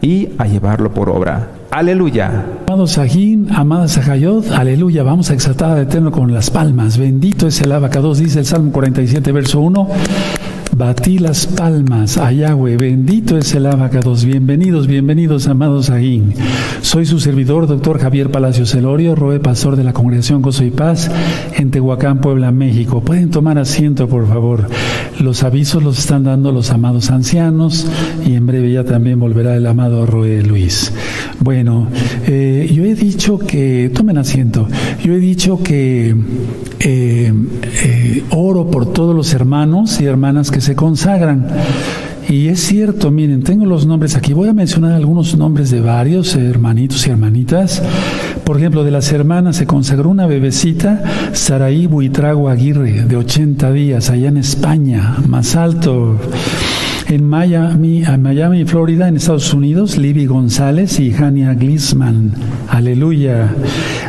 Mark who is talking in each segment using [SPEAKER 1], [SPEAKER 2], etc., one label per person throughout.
[SPEAKER 1] y a llevarlo por obra. Aleluya.
[SPEAKER 2] Amado Sajín, amada Sajayot, aleluya. Vamos a exaltar al Eterno con las palmas. Bendito es el abacados, dice el Salmo 47, verso 1. Batí las palmas a Yahweh, bendito es el abacados. Bienvenidos, bienvenidos, amados Sajín. Soy su servidor, doctor Javier Palacios Celorio, roe pastor de la Congregación Gozo y Paz en Tehuacán, Puebla, México. Pueden tomar asiento, por favor. Los avisos los están dando los amados ancianos y en breve ya también volverá el amado Roe Luis. Bueno, eh, yo he dicho que, tomen asiento, yo he dicho que eh, eh, oro por todos los hermanos y hermanas que se consagran. Y es cierto, miren, tengo los nombres aquí. Voy a mencionar algunos nombres de varios hermanitos y hermanitas. Por ejemplo, de las hermanas se consagró una bebecita, Saraí Buitrago Aguirre, de 80 días, allá en España, más alto. En Miami, en Miami, Florida, en Estados Unidos, Libby González y Hania Glisman. Aleluya.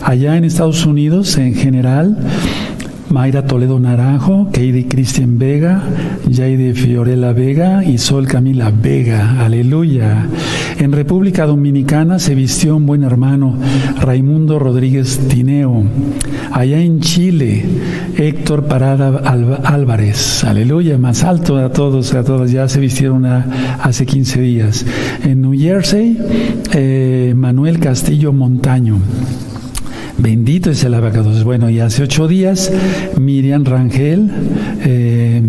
[SPEAKER 2] Allá en Estados Unidos, en general, Mayra Toledo Naranjo, Keidi Cristian Vega, Jaide Fiorella Vega y Sol Camila Vega. Aleluya. En República Dominicana se vistió un buen hermano, Raimundo Rodríguez Tineo. Allá en Chile, Héctor Parada Álvarez. Aleluya. Más alto a todos, a todas. Ya se vistieron hace 15 días. En New Jersey, eh, Manuel Castillo Montaño. Bendito es el abacados. Bueno, y hace ocho días, Miriam Rangel, eh,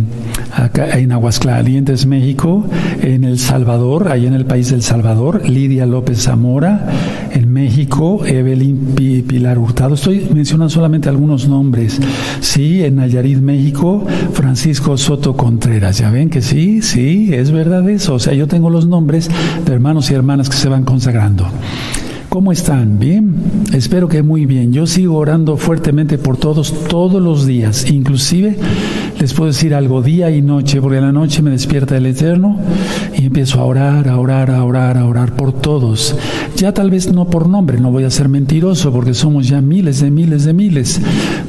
[SPEAKER 2] acá en Aguascalientes, México, en El Salvador, allá en el país del Salvador, Lidia López Zamora, en México, Evelyn Pilar Hurtado. Estoy mencionando solamente algunos nombres. Sí, en Nayarit, México, Francisco Soto Contreras. Ya ven que sí, sí, es verdad eso. O sea, yo tengo los nombres de hermanos y hermanas que se van consagrando. ¿Cómo están? ¿Bien? Espero que muy bien. Yo sigo orando fuertemente por todos todos los días. Inclusive les puedo decir algo día y noche, porque en la noche me despierta el Eterno y empiezo a orar, a orar, a orar, a orar por todos. Ya tal vez no por nombre, no voy a ser mentiroso, porque somos ya miles de miles de miles.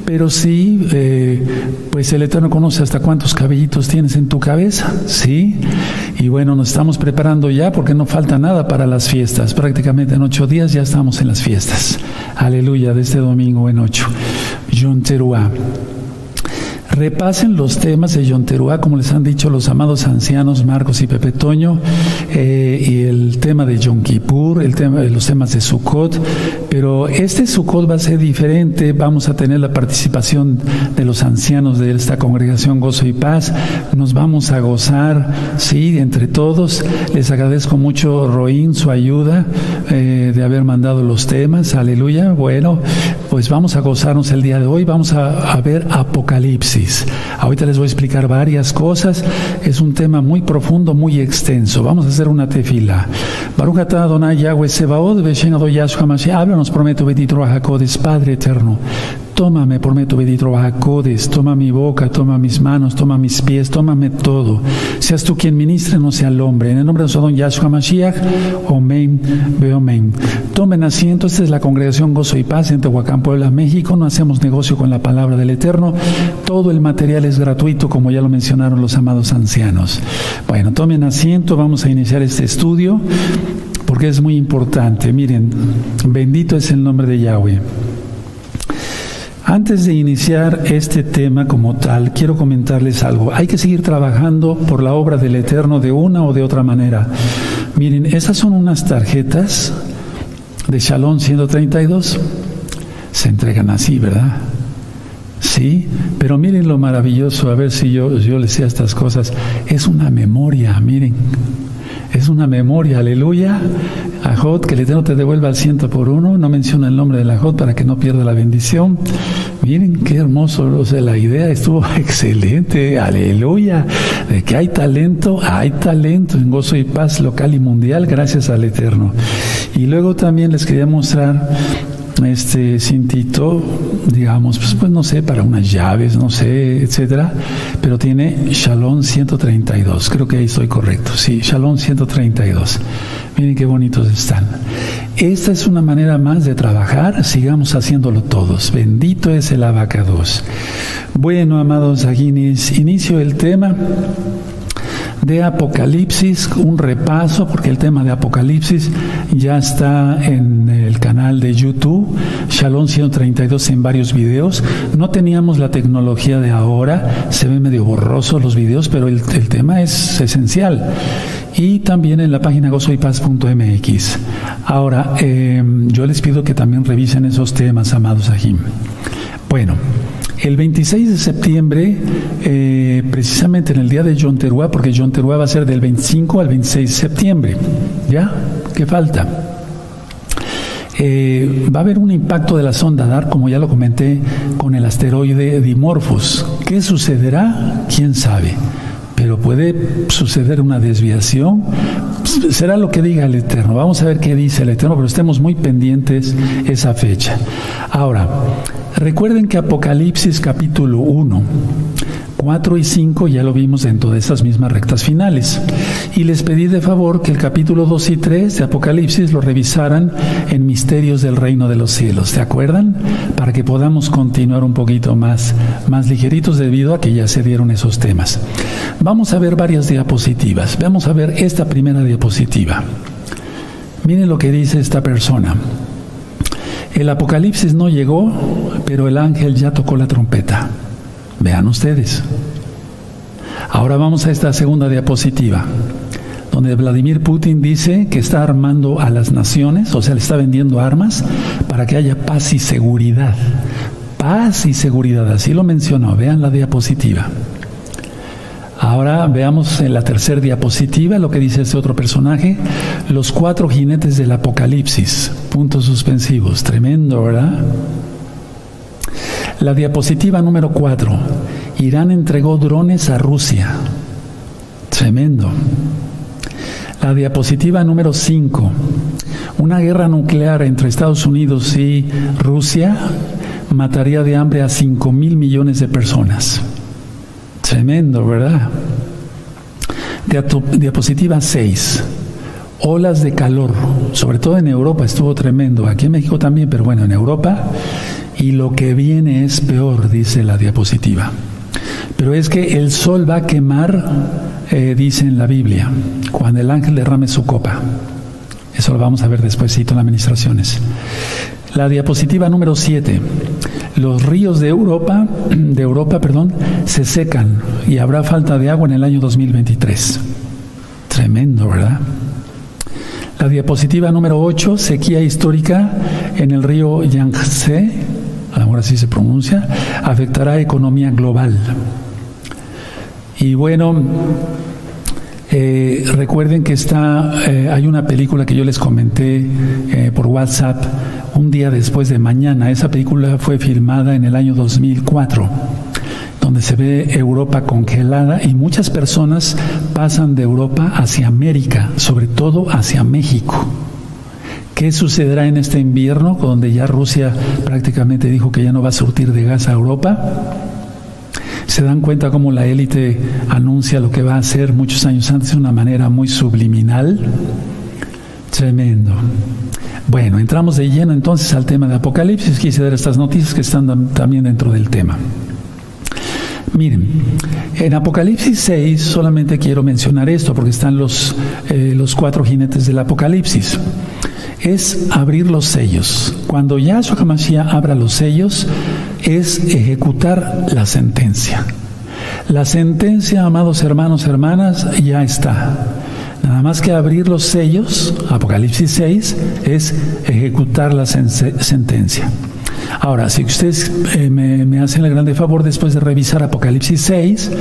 [SPEAKER 2] Pero sí, eh, pues el Eterno conoce hasta cuántos cabellitos tienes en tu cabeza, ¿sí? Y bueno, nos estamos preparando ya porque no falta nada para las fiestas. Prácticamente en ocho días ya estamos en las fiestas. Aleluya, de este domingo en ocho. John. Repasen los temas de Yonteruá, como les han dicho los amados ancianos Marcos y Pepe Toño, eh, y el tema de Yom Kippur, el tema, los temas de Sukkot, pero este Sukkot va a ser diferente, vamos a tener la participación de los ancianos de esta congregación Gozo y Paz, nos vamos a gozar, sí, entre todos, les agradezco mucho Roín su ayuda eh, de haber mandado los temas, aleluya, bueno, pues vamos a gozarnos el día de hoy, vamos a, a ver Apocalipsis. Ahorita les voy a explicar varias cosas. Es un tema muy profundo, muy extenso. Vamos a hacer una tefila. Baruch atah Adonai Yahweh Sebaod, Beshen Yahshua Mashiach. Háblanos, prometo, bendito Padre eterno. Tómame, prometo, bendito Bajacodes, toma mi boca, toma mis manos, toma mis pies, tómame todo. Seas tú quien ministre, no sea el hombre. En el nombre de Don Yahshua Mashiach, Omen, Beomen. Tomen asiento, esta es la congregación Gozo y Paz en Tehuacán, Puebla, México. No hacemos negocio con la palabra del Eterno. Todo el material es gratuito, como ya lo mencionaron los amados ancianos. Bueno, tomen asiento, vamos a iniciar este estudio porque es muy importante. Miren, bendito es el nombre de Yahweh. Antes de iniciar este tema como tal, quiero comentarles algo. Hay que seguir trabajando por la obra del Eterno de una o de otra manera. Miren, esas son unas tarjetas de Shalom 132. Se entregan así, ¿verdad? Sí, pero miren lo maravilloso, a ver si yo, yo les sé estas cosas. Es una memoria, miren. Es una memoria, aleluya. Ajot, que el Eterno te devuelva al ciento por uno. No menciona el nombre del Ajot para que no pierda la bendición. Miren qué hermoso, o sea, la idea estuvo excelente, aleluya. De que hay talento, hay talento en gozo y paz local y mundial, gracias al Eterno. Y luego también les quería mostrar este cintito, digamos, pues, pues no sé, para unas llaves, no sé, etcétera, pero tiene Shalom 132, creo que ahí estoy correcto, sí, Shalom 132. Miren qué bonitos están. Esta es una manera más de trabajar, sigamos haciéndolo todos. Bendito es el abacados. Bueno, amados aguinis, inicio el tema. De Apocalipsis, un repaso, porque el tema de Apocalipsis ya está en el canal de YouTube, Shalom 132 en varios videos. No teníamos la tecnología de ahora, se ven medio borrosos los videos, pero el, tema es esencial. Y también en la página gozoypaz.mx. Ahora, eh, yo les pido que también revisen esos temas, amados Ajim. Bueno, el 26 de septiembre, eh, precisamente en el día de John Teruá, porque John Teruá va a ser del 25 al 26 de septiembre, ¿ya? ¿Qué falta? Eh, va a haber un impacto de la sonda DAR, como ya lo comenté, con el asteroide Dimorphos. ¿Qué sucederá? ¿Quién sabe? Puede suceder una desviación. Será lo que diga el Eterno. Vamos a ver qué dice el Eterno, pero estemos muy pendientes esa fecha. Ahora, recuerden que Apocalipsis capítulo 1 4 y 5 ya lo vimos dentro de esas mismas rectas finales. Y les pedí de favor que el capítulo 2 y 3 de Apocalipsis lo revisaran en Misterios del Reino de los Cielos. ¿Se acuerdan? Para que podamos continuar un poquito más, más ligeritos debido a que ya se dieron esos temas. Vamos a ver varias diapositivas. Vamos a ver esta primera diapositiva. Miren lo que dice esta persona. El Apocalipsis no llegó, pero el ángel ya tocó la trompeta. Vean ustedes. Ahora vamos a esta segunda diapositiva, donde Vladimir Putin dice que está armando a las naciones, o sea, le está vendiendo armas para que haya paz y seguridad. Paz y seguridad, así lo mencionó. Vean la diapositiva. Ahora veamos en la tercera diapositiva lo que dice este otro personaje, los cuatro jinetes del apocalipsis, puntos suspensivos, tremendo, ¿verdad? La diapositiva número 4. Irán entregó drones a Rusia. Tremendo. La diapositiva número 5. Una guerra nuclear entre Estados Unidos y Rusia mataría de hambre a 5 mil millones de personas. Tremendo, ¿verdad? Diapositiva 6. Olas de calor, sobre todo en Europa estuvo tremendo, aquí en México también, pero bueno, en Europa y lo que viene es peor, dice la diapositiva. Pero es que el sol va a quemar, eh, dice en la Biblia, cuando el ángel derrame su copa. Eso lo vamos a ver despuésito en las administraciones. La diapositiva número 7. Los ríos de Europa, de Europa, perdón, se secan y habrá falta de agua en el año 2023. Tremendo, ¿verdad? La diapositiva número 8, sequía histórica en el río Yangtze, ahora sí se pronuncia, afectará a economía global. Y bueno, eh, recuerden que está, eh, hay una película que yo les comenté eh, por WhatsApp un día después de mañana. Esa película fue filmada en el año 2004, donde se ve Europa congelada y muchas personas pasan de Europa hacia América, sobre todo hacia México. ¿Qué sucederá en este invierno, donde ya Rusia prácticamente dijo que ya no va a surtir de gas a Europa? Se dan cuenta cómo la élite anuncia lo que va a hacer muchos años antes de una manera muy subliminal. Tremendo. Bueno, entramos de lleno entonces al tema de Apocalipsis. Quise dar estas noticias que están también dentro del tema. Miren, en Apocalipsis 6 solamente quiero mencionar esto porque están los, eh, los cuatro jinetes del Apocalipsis es abrir los sellos. Cuando Yahshua HaMashiach abra los sellos, es ejecutar la sentencia. La sentencia, amados hermanos, hermanas, ya está. Nada más que abrir los sellos, Apocalipsis 6, es ejecutar la sentencia. Ahora, si ustedes eh, me, hacen el grande favor después de revisar Apocalipsis 6,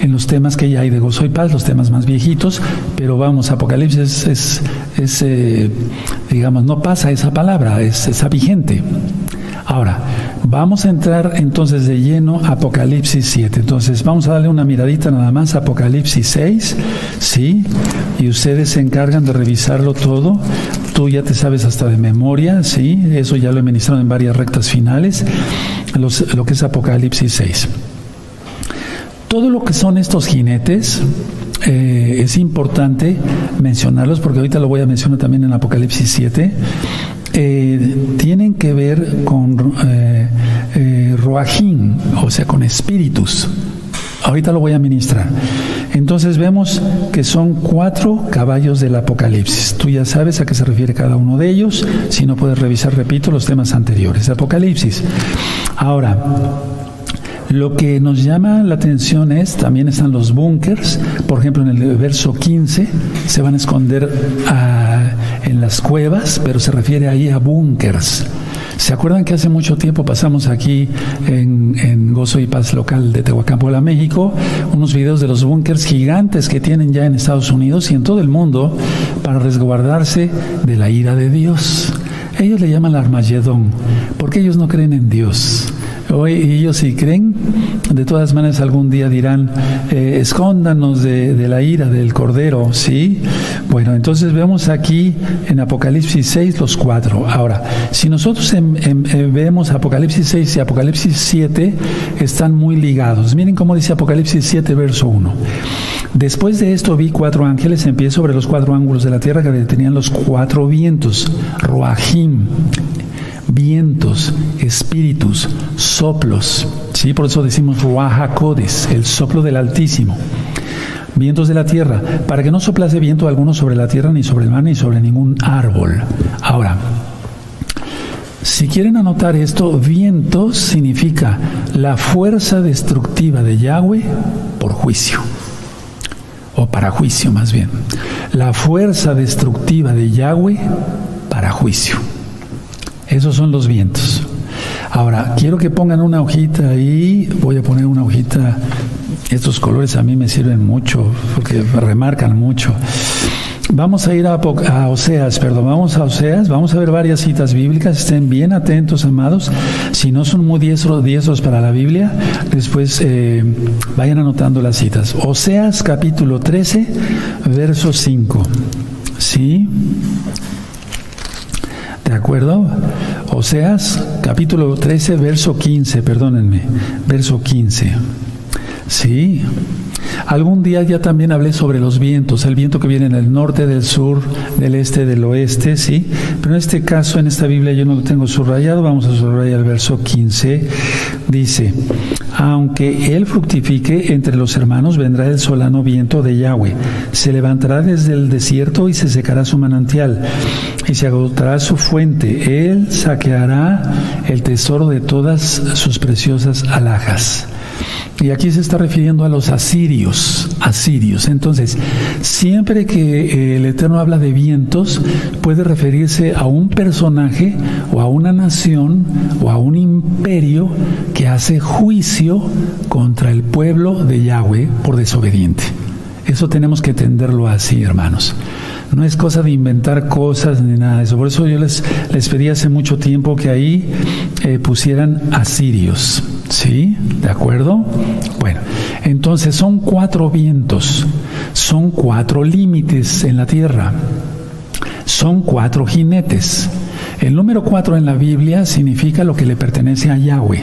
[SPEAKER 2] en los temas que ya hay de gozo y paz, los temas más viejitos, pero vamos, Apocalipsis es, es eh, digamos, no pasa esa palabra, es, esa vigente. Ahora, vamos a entrar entonces de lleno a Apocalipsis 7. Entonces, vamos a darle una miradita nada más a Apocalipsis 6, ¿sí? Y ustedes se encargan de revisarlo todo. Tú ya te sabes hasta de memoria, ¿sí? Eso ya lo he ministrado en varias rectas finales, lo que es Apocalipsis 6. Todo lo que son estos jinetes, eh, es importante mencionarlos porque ahorita lo voy a mencionar también en Apocalipsis 7 eh, tienen que ver con eh, eh o sea, con espíritus. Ahorita lo voy a ministrar. Entonces vemos que son cuatro caballos del Apocalipsis. Tú ya sabes a qué se refiere cada uno de ellos. Si no puedes revisar, repito, los temas anteriores. Apocalipsis. Ahora, lo que nos llama la atención es, también están los búnkers, por ejemplo en el verso 15, se van a esconder ah, en las cuevas, pero se refiere ahí a búnkers. ¿Se acuerdan que hace mucho tiempo pasamos aquí en, Gozo y Paz local de Tehuacán, Puebla, México, unos videos de los búnkers gigantes que tienen ya en Estados Unidos y en todo el mundo para resguardarse de la ira de Dios? Ellos le llaman Armagedón, porque ellos no creen en Dios. Hoy ellos si creen, de todas maneras algún día dirán, eh, escóndanos de, la ira del Cordero, ¿sí? Bueno, entonces vemos aquí en Apocalipsis 6 los cuatro. Ahora, si nosotros vemos Apocalipsis 6 y Apocalipsis 7, están muy ligados. Miren cómo dice Apocalipsis 7, verso 1. Después de esto vi cuatro ángeles en pie sobre los cuatro ángulos de la tierra que tenían los cuatro vientos, Roahim, vientos, espíritus, soplos. ¿sí? Por eso decimos Ruajacodes, el soplo del Altísimo. Vientos de la tierra, para que no soplase viento alguno sobre la tierra, ni sobre el mar, ni sobre ningún árbol. Ahora, si quieren anotar esto, vientos significa la fuerza destructiva de Yahweh por juicio, o para juicio más bien. La fuerza destructiva de Yahweh para juicio. Esos son los vientos. Ahora, quiero que pongan una hojita ahí. Voy a poner una hojita. Estos colores a mí me sirven mucho porque remarcan mucho. Vamos a ir a, Oseas, perdón, vamos a Oseas, vamos a ver varias citas bíblicas, estén bien atentos, amados. Si no son muy diestros, diestros para la Biblia, después eh, vayan anotando las citas. Oseas capítulo 13, verso 5. ¿Sí? ¿De acuerdo? Oseas, capítulo 13, verso 15, perdónenme, verso 15. Sí. Algún día ya también hablé sobre los vientos, el viento que viene del norte, del sur, del este, del oeste, ¿sí? Pero en este caso, en esta Biblia yo no lo tengo subrayado, vamos a subrayar el verso 15. Dice, aunque él fructifique entre los hermanos, vendrá el solano viento de Yahweh. Se levantará desde el desierto y se secará su manantial y se agotará su fuente. Él saqueará el tesoro de todas sus preciosas alhajas. Y aquí se está refiriendo a los asirios, asirios. Entonces, siempre que eh, el Eterno habla de vientos, puede referirse a un personaje o a una nación o a un imperio que hace juicio contra el pueblo de Yahweh por desobediente. Eso tenemos que entenderlo así, hermanos. No es cosa de inventar cosas ni nada de eso. Por eso yo les, les pedí hace mucho tiempo que ahí eh, pusieran asirios. ¿Sí? ¿De acuerdo? Bueno, entonces son cuatro vientos, son cuatro límites en la tierra, son cuatro jinetes. El número cuatro en la Biblia significa lo que le pertenece a Yahweh.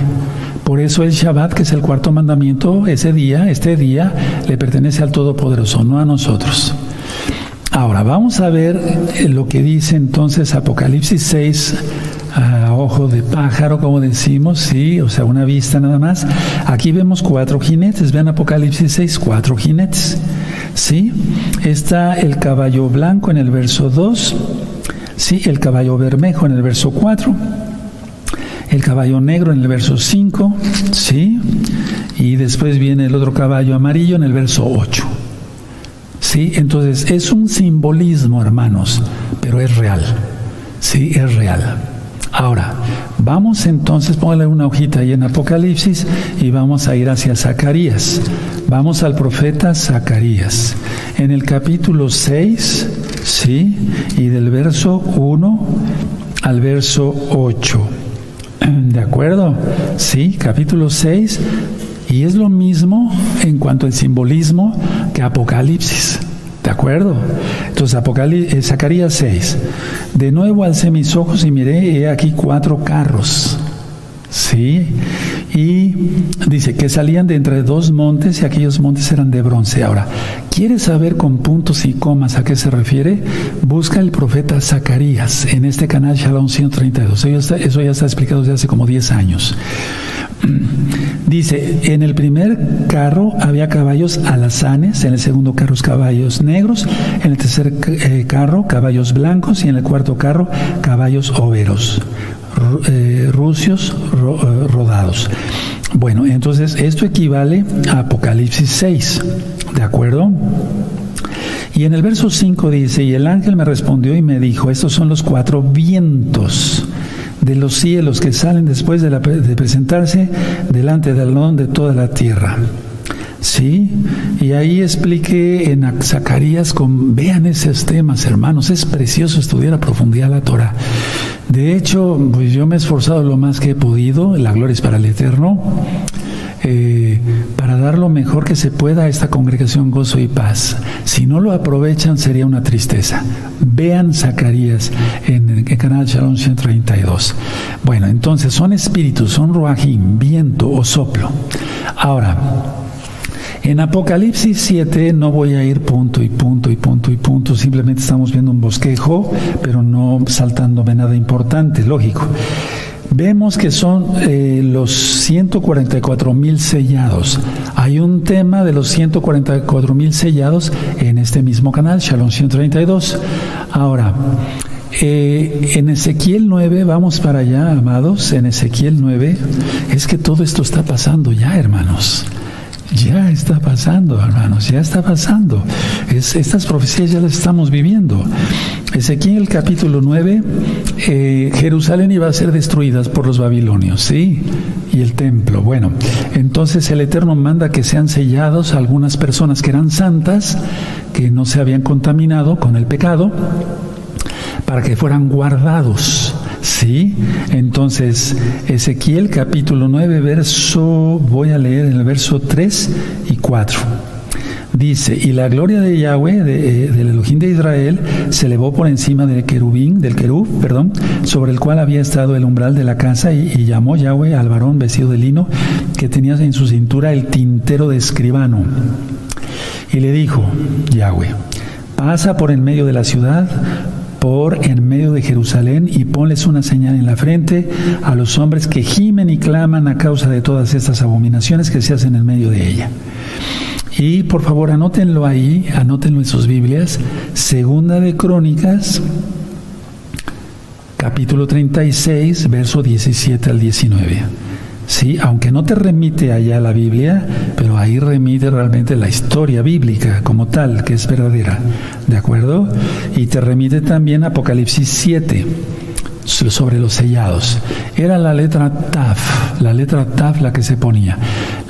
[SPEAKER 2] Por eso el Shabbat, que es el cuarto mandamiento, ese día, este día, le pertenece al Todopoderoso, no a nosotros. Ahora, vamos a ver lo que dice entonces Apocalipsis 6 a ojo de pájaro, como decimos, sí, o sea, una vista nada más. Aquí vemos cuatro jinetes, vean Apocalipsis 6, cuatro jinetes, sí. Está el caballo blanco en el verso 2, sí, el caballo bermejo en el verso 4, el caballo negro en el verso 5, sí, y después viene el otro caballo amarillo en el verso 8. Sí, entonces es un simbolismo, hermanos, pero es real. Sí, es real. Ahora, vamos entonces, póngale una hojita ahí en Apocalipsis y vamos a ir hacia Zacarías. Vamos al profeta Zacarías. En el capítulo 6, ¿sí? Y del verso 1 al verso 8. ¿De acuerdo? Sí, capítulo 6. Y es lo mismo en cuanto al simbolismo que Apocalipsis. ¿De acuerdo? Entonces, Apocalipsis, eh, Zacarías 6. De nuevo alcé mis ojos y miré, he aquí cuatro carros. ¿Sí? Y dice que salían de entre dos montes y aquellos montes eran de bronce. Ahora, ¿quieres saber con puntos y comas a qué se refiere? Busca el profeta Zacarías en este canal Shalom 132. Eso ya está, eso ya está explicado desde hace como 10 años. Dice, en el primer carro había caballos alazanes, en el segundo carro caballos negros, en el tercer eh, carro caballos blancos y en el cuarto carro caballos overos, eh, rucios eh, rodados. Bueno, entonces esto equivale a Apocalipsis 6, ¿de acuerdo? Y en el verso 5 dice, y el ángel me respondió y me dijo, estos son los cuatro vientos de los cielos que salen después de, presentarse delante del don de toda la tierra. Sí, y ahí expliqué en Zacarías, con, vean esos temas, hermanos, es precioso estudiar a profundidad la Torah. De hecho, pues yo me he esforzado lo más que he podido, la gloria es para el Eterno, eh, para dar lo mejor que se pueda a esta congregación gozo y paz. Si no lo aprovechan sería una tristeza. Vean Zacarías en el canal Shalom 132. Bueno, entonces son espíritus, son ruajim, viento o soplo. Ahora, en Apocalipsis 7 no voy a ir punto y punto y punto y punto, simplemente estamos viendo un bosquejo, pero no saltándome nada importante, lógico vemos que son eh, los 144 mil sellados. Hay un tema de los 144 mil sellados en este mismo canal, Shalom 132. Ahora, eh, en Ezequiel 9, vamos para allá, amados, en Ezequiel 9, es que todo esto está pasando ya, hermanos. Ya está pasando, hermanos, ya está pasando. estas profecías ya las estamos viviendo. Ezequiel capítulo 9, eh, Jerusalén iba a ser destruida por los babilonios, ¿sí? Y el templo. Bueno, entonces el Eterno manda que sean sellados algunas personas que eran santas, que no se habían contaminado con el pecado, para que fueran guardados Sí, entonces Ezequiel capítulo 9, verso, voy a leer el verso 3 y 4. Dice, y la gloria de Yahweh, de, eh, del Elohim de Israel, se elevó por encima del querubín, del querub, perdón, sobre el cual había estado el umbral de la casa, y, y, llamó Yahweh al varón vestido de lino, que tenía en su cintura el tintero de escribano. Y le dijo, Yahweh, pasa por en medio de la ciudad, por en medio de Jerusalén y ponles una señal en la frente a los hombres que gimen y claman a causa de todas estas abominaciones que se hacen en medio de ella. Y por favor anótenlo ahí, anótenlo en sus Biblias, Segunda de Crónicas, capítulo 36, verso 17 al 19. Sí, aunque no te remite allá la Biblia, pero ahí remite realmente la historia bíblica como tal, que es verdadera, ¿de acuerdo? Y te remite también Apocalipsis 7 sobre los sellados. Era la letra Taf, la letra Taf la que se ponía.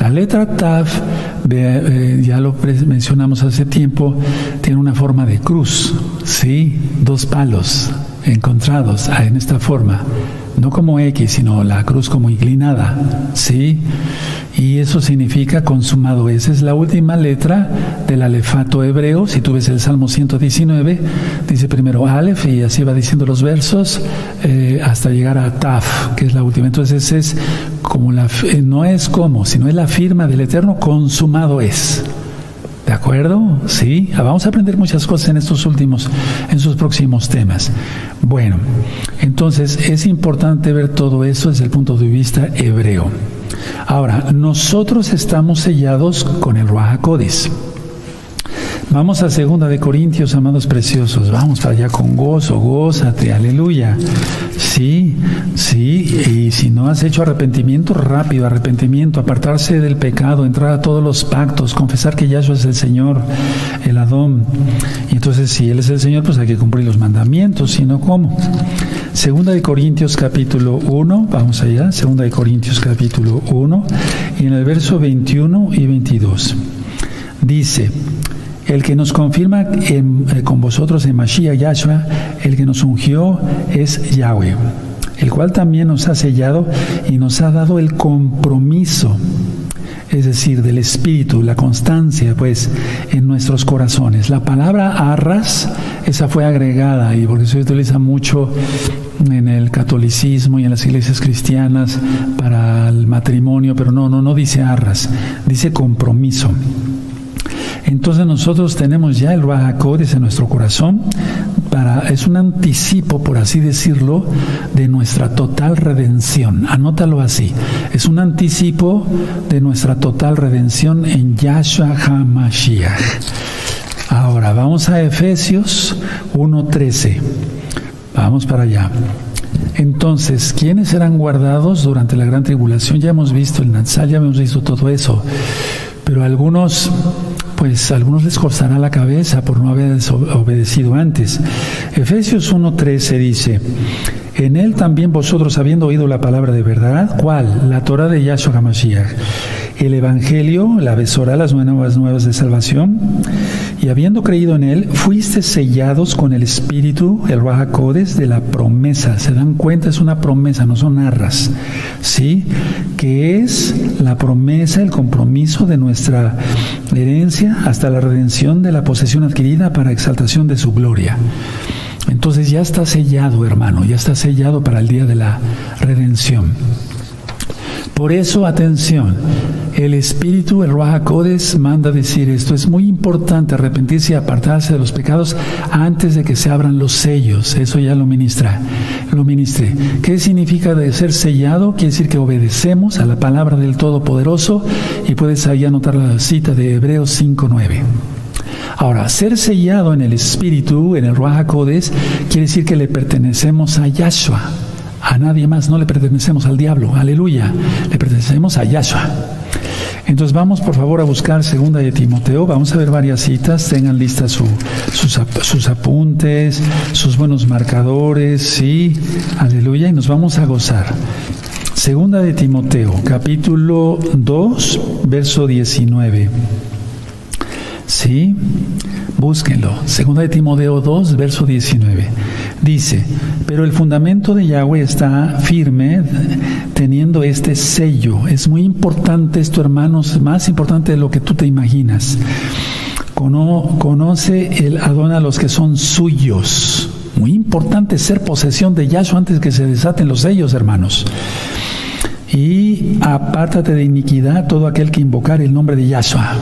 [SPEAKER 2] La letra Taf, eh, ya lo mencionamos hace tiempo, tiene una forma de cruz, ¿sí? Dos palos encontrados en esta forma no como X, sino la cruz como inclinada, ¿sí? Y eso significa consumado. Esa es la última letra del alefato hebreo. Si tú ves el Salmo 119, dice primero Aleph y así va diciendo los versos eh, hasta llegar a Taf, que es la última. Entonces es como la, eh, no es como, sino es la firma del Eterno, consumado es. ¿De acuerdo? Sí, ah, vamos a aprender muchas cosas en estos últimos, en sus próximos temas. Bueno, entonces es importante ver todo eso desde el punto de vista hebreo. Ahora, nosotros estamos sellados con el Ruach Vamos a segunda de Corintios, amados preciosos. Vamos para allá con gozo, gózate, aleluya. Sí, sí, y si no has hecho arrepentimiento, rápido, arrepentimiento, apartarse del pecado, entrar a todos los pactos, confesar que Yahshua es el Señor, el Adón. Y entonces, si Él es el Señor, pues hay que cumplir los mandamientos, si no, ¿cómo? Segunda de Corintios capítulo 1, vamos allá, segunda de Corintios capítulo 1, y en el verso 21 y 22. Dice, el que nos confirma eh, con vosotros en Mashiach Yahshua, el que nos ungió es Yahweh, el cual también nos ha sellado y nos ha dado el compromiso, es decir, del Espíritu, la constancia, pues, en nuestros corazones. La palabra arras, esa fue agregada y porque se utiliza mucho en el catolicismo y en las iglesias cristianas para el matrimonio, pero no, no, no dice arras, dice compromiso. Entonces nosotros tenemos ya el Ruach en nuestro corazón, para, es un anticipo, por así decirlo, de nuestra total redención. Anótalo así. Es un anticipo de nuestra total redención en Yahshua HaMashiach. Ahora vamos a Efesios 1.13. Vamos para allá. Entonces, ¿quiénes serán guardados durante la gran tribulación? Ya hemos visto el Natsal, ya hemos visto todo eso. Pero algunos, pues algunos les costará la cabeza por no haber obedecido antes. Efesios 1.13 dice, en él también vosotros habiendo oído la palabra de verdad, ¿cuál? La Torah de Yahshua HaMashiach el Evangelio, la besora, las nuevas nuevas de salvación, y habiendo creído en él, fuiste sellados con el Espíritu, el Rahacodes, de la promesa. Se dan cuenta, es una promesa, no son arras, ¿sí? Que es la promesa, el compromiso de nuestra herencia hasta la redención de la posesión adquirida para exaltación de su gloria. Entonces ya está sellado, hermano, ya está sellado para el día de la redención. Por eso, atención, el Espíritu, el Ruach manda decir esto. Es muy importante arrepentirse y apartarse de los pecados antes de que se abran los sellos. Eso ya lo ministra, lo ministre. ¿Qué significa de ser sellado? Quiere decir que obedecemos a la palabra del Todopoderoso y puedes ahí anotar la cita de Hebreos 5.9. Ahora, ser sellado en el Espíritu, en el Ruach quiere decir que le pertenecemos a Yahshua a nadie más, no le pertenecemos al diablo, aleluya, le pertenecemos a Yahshua. Entonces vamos por favor a buscar segunda de Timoteo, vamos a ver varias citas, tengan listas sus, sus, apuntes, sus buenos marcadores, sí, aleluya, y nos vamos a gozar. Segunda de Timoteo, capítulo 2, verso 19. Sí, búsquenlo. Segunda de Timoteo 2, verso 19. Dice, pero el fundamento de Yahweh está firme teniendo este sello. Es muy importante esto, hermanos, más importante de lo que tú te imaginas. Conoce el Adón a los que son suyos. Muy importante ser posesión de Yahshua antes que se desaten los sellos, hermanos. Y apártate de iniquidad todo aquel que invocar el nombre de Yahshua.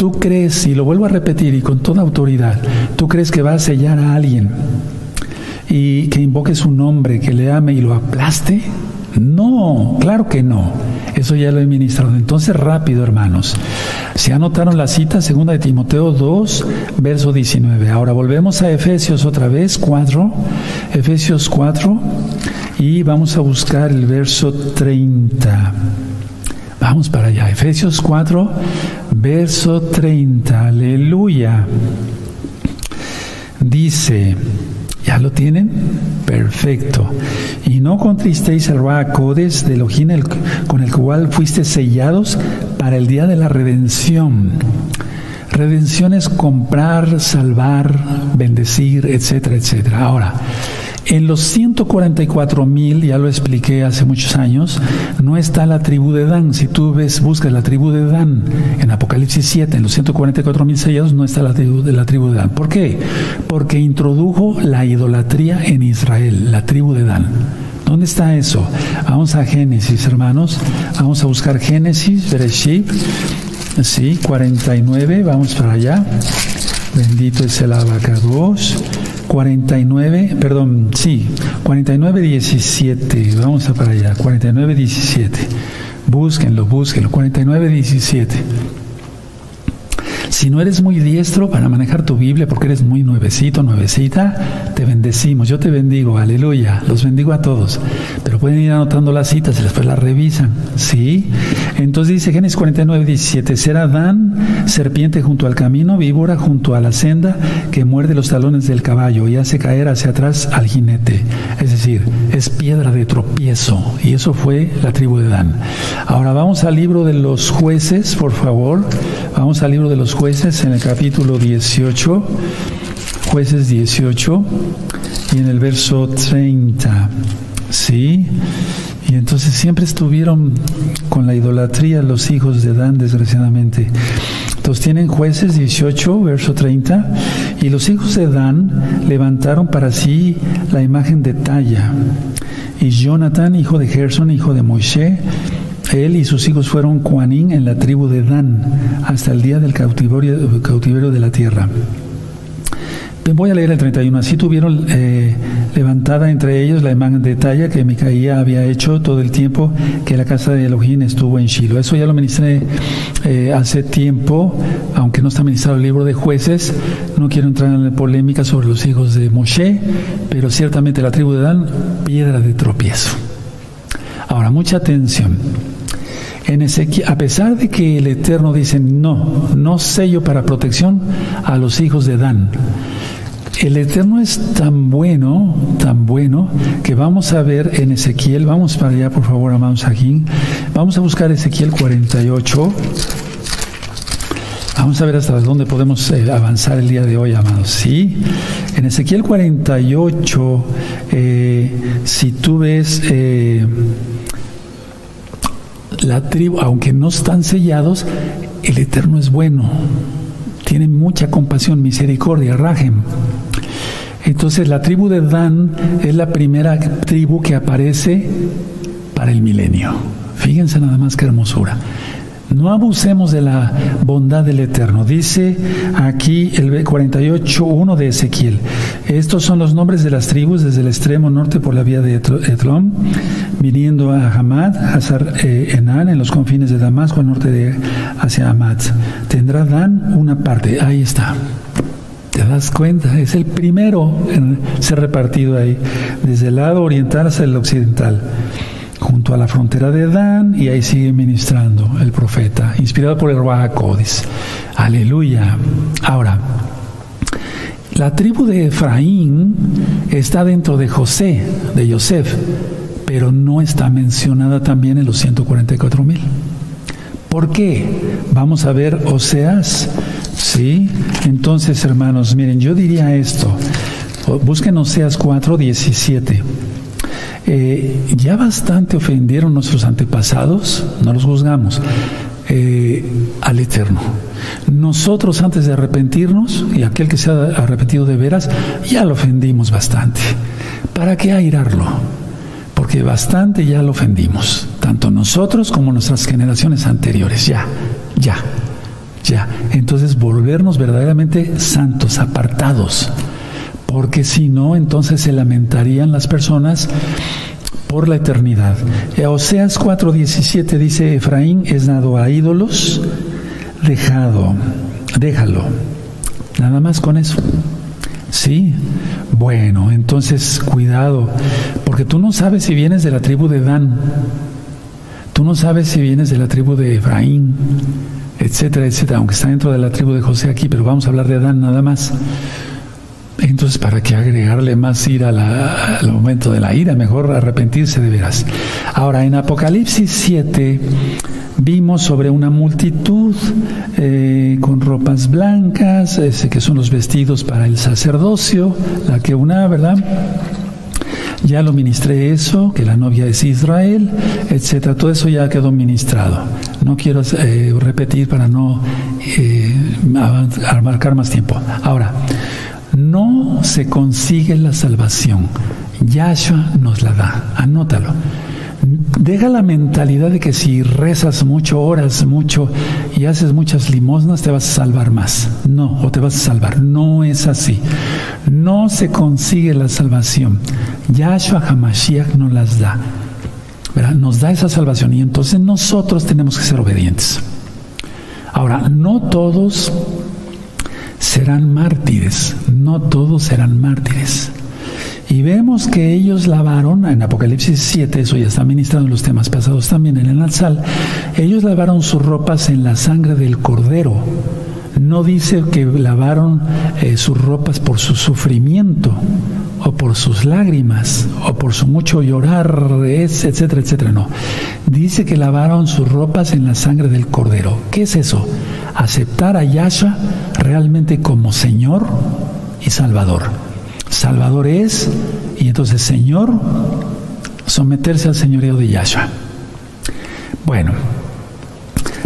[SPEAKER 2] Tú crees, y lo vuelvo a repetir y con toda autoridad, tú crees que va a sellar a alguien y que invoque su nombre, que le ame y lo aplaste? No, claro que no. Eso ya lo he ministrado. Entonces, rápido, hermanos. Se anotaron la cita, segunda de Timoteo 2, verso 19. Ahora volvemos a Efesios otra vez, 4. Efesios 4. Y vamos a buscar el verso 30. Vamos para allá. Efesios 4, verso 30. Aleluya. Dice. ¿Ya lo tienen? Perfecto. Y no contristéis al Codes de Elohim con el cual fuiste sellados para el día de la redención. Redención es comprar, salvar, bendecir, etcétera, etcétera. Ahora, en los 144 mil, ya lo expliqué hace muchos años, no está la tribu de Dan. Si tú ves, buscas la tribu de Dan en Apocalipsis 7, en los 144 mil sellados, no está la tribu, de la tribu de Dan. ¿Por qué? Porque introdujo la idolatría en Israel, la tribu de Dan. ¿Dónde está eso? Vamos a Génesis, hermanos. Vamos a buscar Génesis, Bereshit, sí, 49, vamos para allá. Bendito es el abacados. 49, perdón, sí, 49, 17. Vamos a para allá, 49, 17. Búsquenlo, búsquenlo. 49, 17. Si no eres muy diestro para manejar tu Biblia porque eres muy nuevecito, nuevecita, te bendecimos. Yo te bendigo, aleluya. Los bendigo a todos. Pero pueden ir anotando las citas y después las revisan. ¿Sí? Entonces dice Génesis 49, 17: Será Dan serpiente junto al camino, víbora junto a la senda que muerde los talones del caballo y hace caer hacia atrás al jinete. Es decir, es piedra de tropiezo. Y eso fue la tribu de Dan. Ahora vamos al libro de los jueces, por favor. Vamos al libro de los jueces jueces en el capítulo 18, jueces 18, y en el verso 30, ¿sí? Y entonces siempre estuvieron con la idolatría los hijos de Dan, desgraciadamente. Entonces tienen jueces 18, verso 30, y los hijos de Dan levantaron para sí la imagen de Talla. Y Jonathan, hijo de Gerson, hijo de Moisés, Él y sus hijos fueron Juanín en la tribu de Dan hasta el día del cautiverio, de la tierra. Voy a leer el 31. Así tuvieron eh, levantada entre ellos la imagen de talla que Micaía había hecho todo el tiempo que la casa de Elohim estuvo en Shiloh. Eso ya lo ministré eh, hace tiempo, aunque no está ministrado el libro de jueces. No quiero entrar en la polémica sobre los hijos de Moshe, pero ciertamente la tribu de Dan, piedra de tropiezo. Ahora, mucha atención. En a pesar de que el Eterno dice no, no sello para protección a los hijos de Dan, el Eterno es tan bueno, tan bueno, que vamos a ver en Ezequiel, vamos para allá por favor, amados aquí, vamos a buscar Ezequiel 48. Vamos a ver hasta dónde podemos eh, avanzar el día de hoy, amados. Sí, en Ezequiel 48, eh, si tú ves eh, la tribu, aunque no están sellados, el Eterno es bueno, tiene mucha compasión, misericordia, rajem. Entonces la tribu de Dan es la primera tribu que aparece para el milenio. Fíjense nada más qué hermosura. No abusemos de la bondad del Eterno. Dice aquí el 48.1 de Ezequiel. Estos son los nombres de las tribus desde el extremo norte por la vía de Etlom, viniendo a Hamad, Hazar eh, Enan, en los confines de Damasco, al norte de hacia Hamad. Tendrá Dan una parte. Ahí está. ¿Te das cuenta? Es el primero en ser repartido ahí, desde el lado oriental hasta el occidental, junto a la frontera de Dan, y ahí sigue ministrando el profeta, inspirado por el Ruach Aleluya. Ahora, la tribu de Efraín está dentro de José, de Yosef, pero no está mencionada también en los 144 mil. ¿Por qué? Vamos a ver Oseas ¿Sí? Entonces, hermanos, miren, yo diría esto. Busquen Oseas 4, 17. Eh, ya bastante ofendieron nuestros antepasados, no los juzgamos, eh, al Eterno. Nosotros antes de arrepentirnos, y aquel que se ha arrepentido de veras, ya lo ofendimos bastante. ¿Para qué airarlo? Porque bastante ya lo ofendimos, tanto nosotros como nuestras generaciones anteriores, ya, ya. Ya, entonces volvernos verdaderamente santos, apartados, porque si no, entonces se lamentarían las personas por la eternidad. Oseas 4:17 dice, Efraín es dado a ídolos, dejado, déjalo. Nada más con eso. Sí, bueno, entonces cuidado, porque tú no sabes si vienes de la tribu de Dan, tú no sabes si vienes de la tribu de Efraín, etcétera, etcétera, aunque está dentro de la tribu de José aquí, pero vamos a hablar de Adán nada más. Entonces, ¿para qué agregarle más ira al momento de la ira? Mejor arrepentirse de veras. Ahora, en Apocalipsis 7 vimos sobre una multitud eh, con ropas blancas, que son los vestidos para el sacerdocio, la que una, ¿verdad? Ya lo ministré eso, que la novia es Israel, etcétera. Todo eso ya quedó ministrado. No quiero eh, repetir para no eh, marcar más tiempo. Ahora, se consigue la salvación. Yahshua nos la da. Anótalo. Deja la mentalidad de que si rezas mucho, oras mucho y haces muchas limosnas, te vas a salvar más. No, o te vas a salvar. No es así. No se consigue la salvación. Yahshua Hamashiach nos las da. Nos da esa salvación y entonces nosotros tenemos que ser obedientes. Ahora, no todos serán mártires. No todos serán mártires. Y vemos que ellos lavaron, en Apocalipsis 7, eso ya está ministrado en los temas pasados también en el Alzal, ellos lavaron sus ropas en la sangre del cordero. No dice que lavaron eh, sus ropas por su sufrimiento o por sus lágrimas o por su mucho llorar, etcétera, etcétera. No. Dice que lavaron sus ropas en la sangre del cordero. ¿Qué es eso? Aceptar a Yahshua realmente como Señor y Salvador. Salvador es, y entonces Señor, someterse al señorío de Yahshua. Bueno,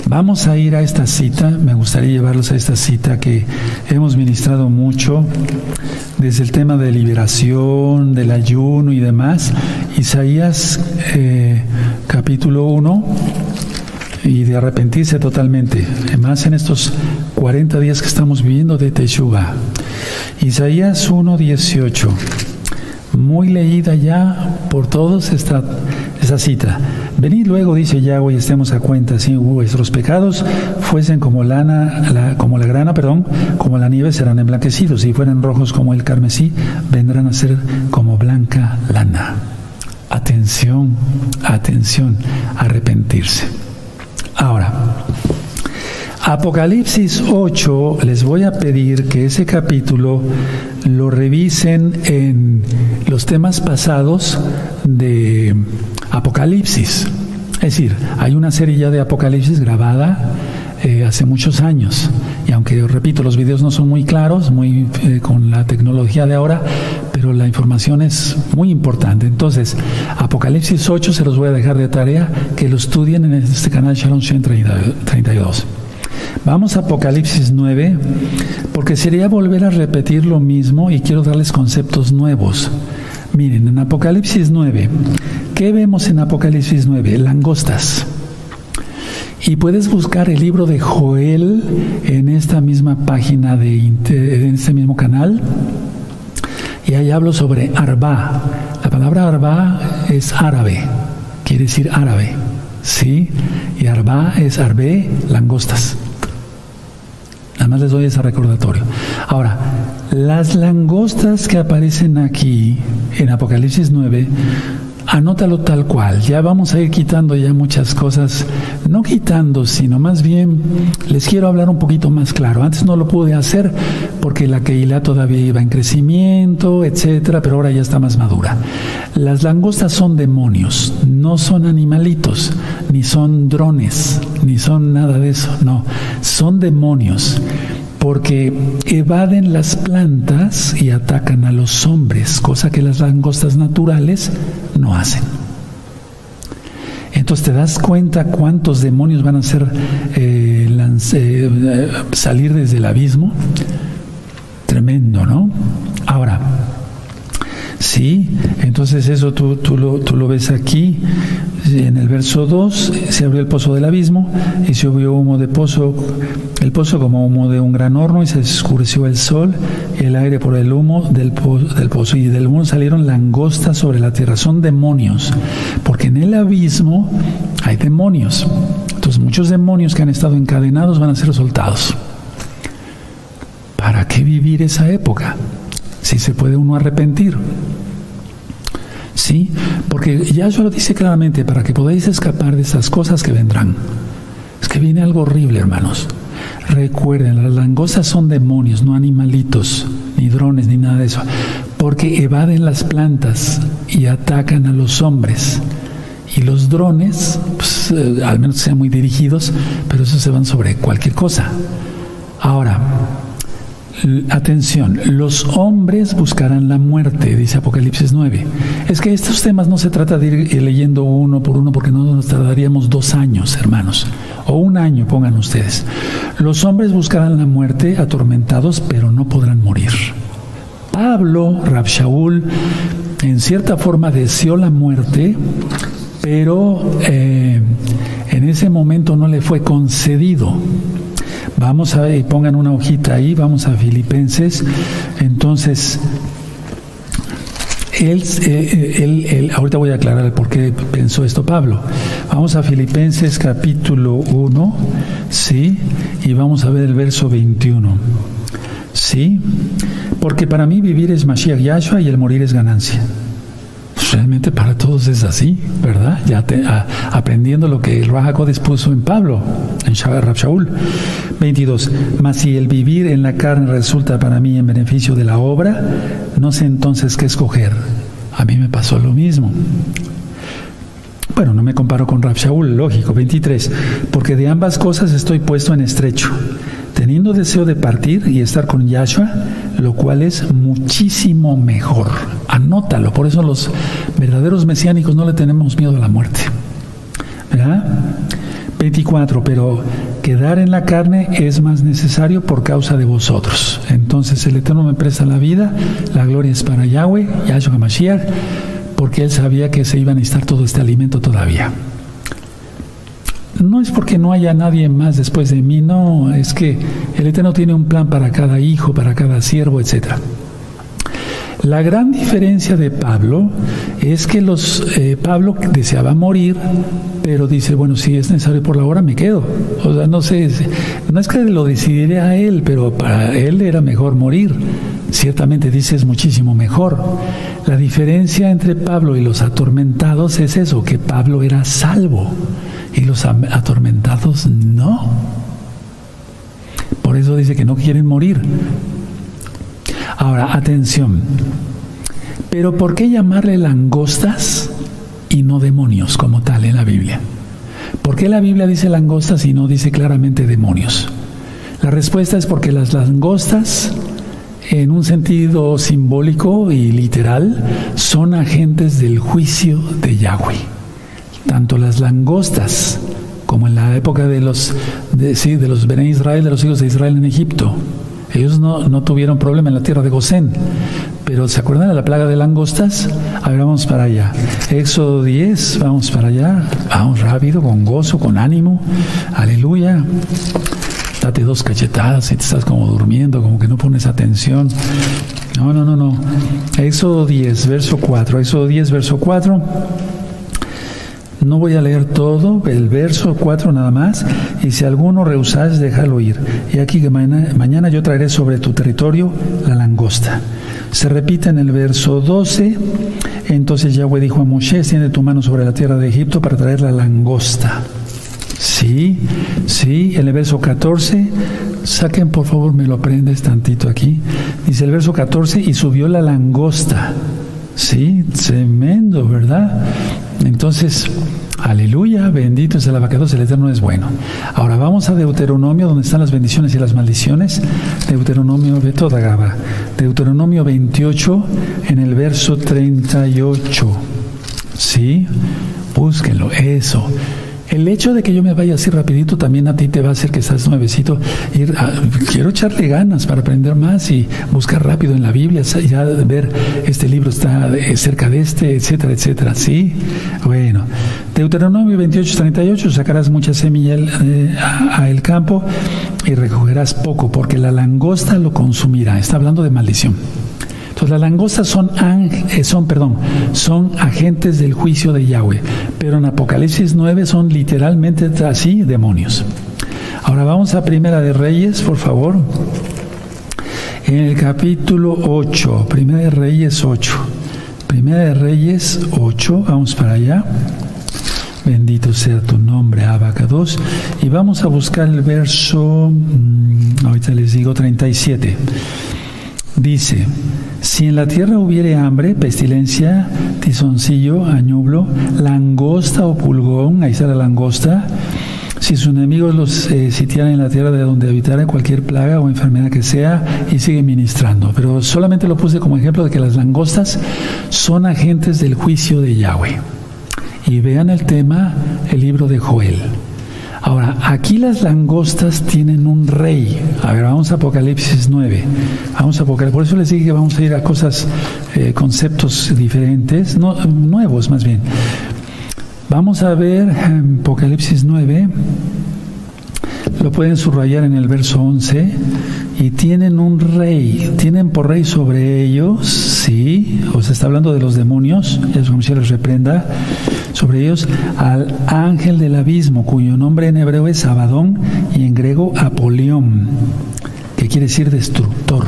[SPEAKER 2] Vamos a ir a esta cita, me gustaría llevarlos a esta cita que hemos ministrado mucho desde el tema de liberación, del ayuno y demás. Isaías eh, capítulo 1 y de arrepentirse totalmente, más en estos 40 días que estamos viviendo de Teshuvah. Isaías 1.18, muy leída ya por todos esta, esta cita. Venid luego, dice Yahweh, y estemos a cuenta, si vuestros pecados fuesen como lana, la, como la grana, perdón, como la nieve serán emblanquecidos, si fueran rojos como el carmesí, vendrán a ser como blanca lana. Atención, atención, arrepentirse. Apocalipsis 8, les voy a pedir que ese capítulo lo revisen en los temas pasados de Apocalipsis. Es decir, hay una serie ya de Apocalipsis grabada eh, hace muchos años. Y aunque, repito, los videos no son muy claros, muy eh, con la tecnología de ahora, pero la información es muy importante. Entonces, Apocalipsis 8 se los voy a dejar de tarea que lo estudien en este canal Shalom 132. Vamos a Apocalipsis 9, porque sería volver a repetir lo mismo y quiero darles conceptos nuevos. Miren, en Apocalipsis 9, ¿qué vemos en Apocalipsis 9? Langostas. Y puedes buscar el libro de Joel en esta misma página, de, en este mismo canal. Y ahí hablo sobre Arba. La palabra Arba es árabe, quiere decir árabe. ¿Sí? Y Arba es Arbe, langostas. Nada más les doy ese recordatorio. Ahora, las langostas que aparecen aquí en Apocalipsis 9 Anótalo tal cual. Ya vamos a ir quitando ya muchas cosas. No quitando, sino más bien les quiero hablar un poquito más claro. Antes no lo pude hacer porque la Keilah todavía iba en crecimiento, etcétera, pero ahora ya está más madura. Las langostas son demonios, no son animalitos, ni son drones, ni son nada de eso. No, son demonios porque evaden las plantas y atacan a los hombres, cosa que las langostas naturales no hacen. Entonces te das cuenta cuántos demonios van a eh, eh, salir desde el abismo. Tremendo, ¿no? Sí, entonces eso tú, tú, lo, tú lo ves aquí. En el verso 2 se abrió el pozo del abismo y se hubo humo de pozo, el pozo como humo de un gran horno y se oscureció el sol el aire por el humo del pozo, del pozo y del humo salieron langostas sobre la tierra. Son demonios, porque en el abismo hay demonios. Entonces muchos demonios que han estado encadenados van a ser soltados. ¿Para qué vivir esa época? Si se puede uno arrepentir. ¿Sí? Porque ya yo lo dice claramente, para que podáis escapar de esas cosas que vendrán. Es que viene algo horrible, hermanos. Recuerden, las langostas son demonios, no animalitos, ni drones, ni nada de eso. Porque evaden las plantas y atacan a los hombres. Y los drones, pues, eh, al menos sean muy dirigidos, pero esos se van sobre cualquier cosa. Ahora, Atención, los hombres buscarán la muerte, dice Apocalipsis 9. Es que estos temas no se trata de ir leyendo uno por uno porque no nos tardaríamos dos años, hermanos, o un año, pongan ustedes. Los hombres buscarán la muerte atormentados, pero no podrán morir. Pablo, Rabshaul, en cierta forma deseó la muerte, pero eh, en ese momento no le fue concedido. Vamos a pongan una hojita ahí, vamos a Filipenses. Entonces, él, eh, él, él, ahorita voy a aclarar por qué pensó esto Pablo. Vamos a Filipenses capítulo 1, ¿sí? Y vamos a ver el verso 21. ¿Sí? Porque para mí vivir es Mashiach Yahshua y el morir es ganancia realmente para todos es así, ¿verdad? Ya aprendiendo lo que el Rahakodes puso en Pablo, en Shaul. 22. Mas si el vivir en la carne resulta para mí en beneficio de la obra, no sé entonces qué escoger. A mí me pasó lo mismo. Bueno, no me comparo con Rab Shaul, lógico. 23. Porque de ambas cosas estoy puesto en estrecho teniendo deseo de partir y estar con Yahshua, lo cual es muchísimo mejor. Anótalo, por eso los verdaderos mesiánicos no le tenemos miedo a la muerte. ¿Verdad? 24, pero quedar en la carne es más necesario por causa de vosotros. Entonces el Eterno me presta la vida, la gloria es para Yahweh, Yahshua Mashiach, porque él sabía que se iba a necesitar todo este alimento todavía. No es porque no haya nadie más después de mí, no, es que el Eterno tiene un plan para cada hijo, para cada siervo, etcétera. La gran diferencia de Pablo es que los eh, Pablo deseaba morir, pero dice, bueno, si es necesario por la hora, me quedo. O sea, no sé, no es que lo decidiré a él, pero para él era mejor morir. Ciertamente dice es muchísimo mejor. La diferencia entre Pablo y los atormentados es eso, que Pablo era salvo y los atormentados no. Por eso dice que no quieren morir. Ahora, atención. Pero ¿por qué llamarle langostas y no demonios como tal en la Biblia? ¿Por qué la Biblia dice langostas y no dice claramente demonios? La respuesta es porque las langostas, en un sentido simbólico y literal, son agentes del juicio de Yahweh. Tanto las langostas como en la época de los, de, sí, de los Israel, de los hijos de Israel en Egipto, ellos no, no, tuvieron problema en la tierra de Gosén. Pero ¿se acuerdan de la plaga de langostas? A ver, vamos para allá. Éxodo 10, vamos para allá. Vamos rápido, con gozo, con ánimo. Aleluya. Date dos cachetadas y te estás como durmiendo, como que no pones atención. No, no, no, no. Éxodo 10, verso 4. Éxodo 10, verso 4. No voy a leer todo, el verso 4 nada más, y si alguno rehusas, déjalo ir. Y aquí que mañana, yo traeré sobre tu territorio la langosta. Se repite en el verso 12, entonces Yahweh dijo a Moshe, extiende tu mano sobre la tierra de Egipto para traer la langosta. Sí, sí, en el verso 14, saquen por favor, me lo aprendes tantito aquí. Dice el verso 14, y subió la langosta. Sí, tremendo, ¿verdad? Entonces, aleluya, bendito es el abacados, el Eterno es bueno. Ahora vamos a Deuteronomio, donde están las bendiciones y las maldiciones. Deuteronomio de toda Gaba. Deuteronomio 28, en el verso 38. ¿Sí? Búsquenlo, eso. El hecho de que yo me vaya así rapidito también a ti te va a hacer que estás nuevecito. Ir quiero echarle ganas para aprender más y buscar rápido en la Biblia, ya ver este libro está cerca de este, etcétera, etcétera. Sí, bueno. Deuteronomio 28, 38, sacarás mucha semilla eh, al campo y recogerás poco, porque la langosta lo consumirá. Está hablando de maldición. Las langostas son, eh, son, perdón, son agentes del juicio de Yahweh, pero en Apocalipsis 9 son literalmente así demonios. Ahora vamos a Primera de Reyes, por favor. En el capítulo 8, Primera de Reyes 8. Primera de Reyes 8, vamos para allá. Bendito sea tu nombre, Abacados. Y vamos a buscar el verso, mm, ahorita les digo, 37. Dice, si en la tierra hubiere hambre, pestilencia, tizoncillo, añublo, langosta o pulgón, ahí está la langosta, si sus enemigos los eh, sitiaran en la tierra de donde habitara cualquier plaga o enfermedad que sea, y sigue ministrando. Pero solamente lo puse como ejemplo de que las langostas son agentes del juicio de Yahweh. Y vean el tema, el libro de Joel. Ahora, aquí las langostas tienen un rey. A ver, vamos a Apocalipsis 9. Vamos Apocalipsis. Por eso les dije que vamos a ir a cosas, eh, conceptos diferentes, nuevos más bien. Vamos a ver Apocalipsis 9. Lo pueden subrayar en el verso 11. Y tienen un rey. Tienen por rey sobre ellos. Sí. O se está hablando de los demonios. Ya si les reprenda sobre ellos al ángel del abismo, cuyo nombre en hebreo es Abadón y en griego Apolión, que quiere decir destructor.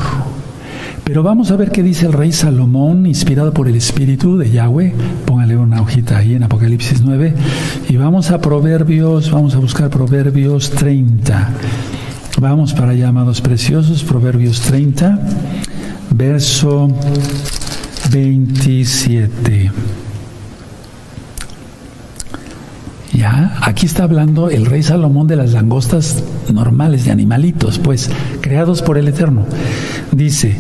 [SPEAKER 2] Pero vamos a ver qué dice el rey Salomón, inspirado por el Espíritu de Yahweh. Póngale una hojita ahí en Apocalipsis 9. Y vamos a Proverbios, vamos a buscar Proverbios 30. Vamos para allá, amados preciosos, Proverbios 30, verso 27. Ya, aquí está hablando el rey Salomón de las langostas normales, de animalitos, pues, creados por el Eterno. Dice,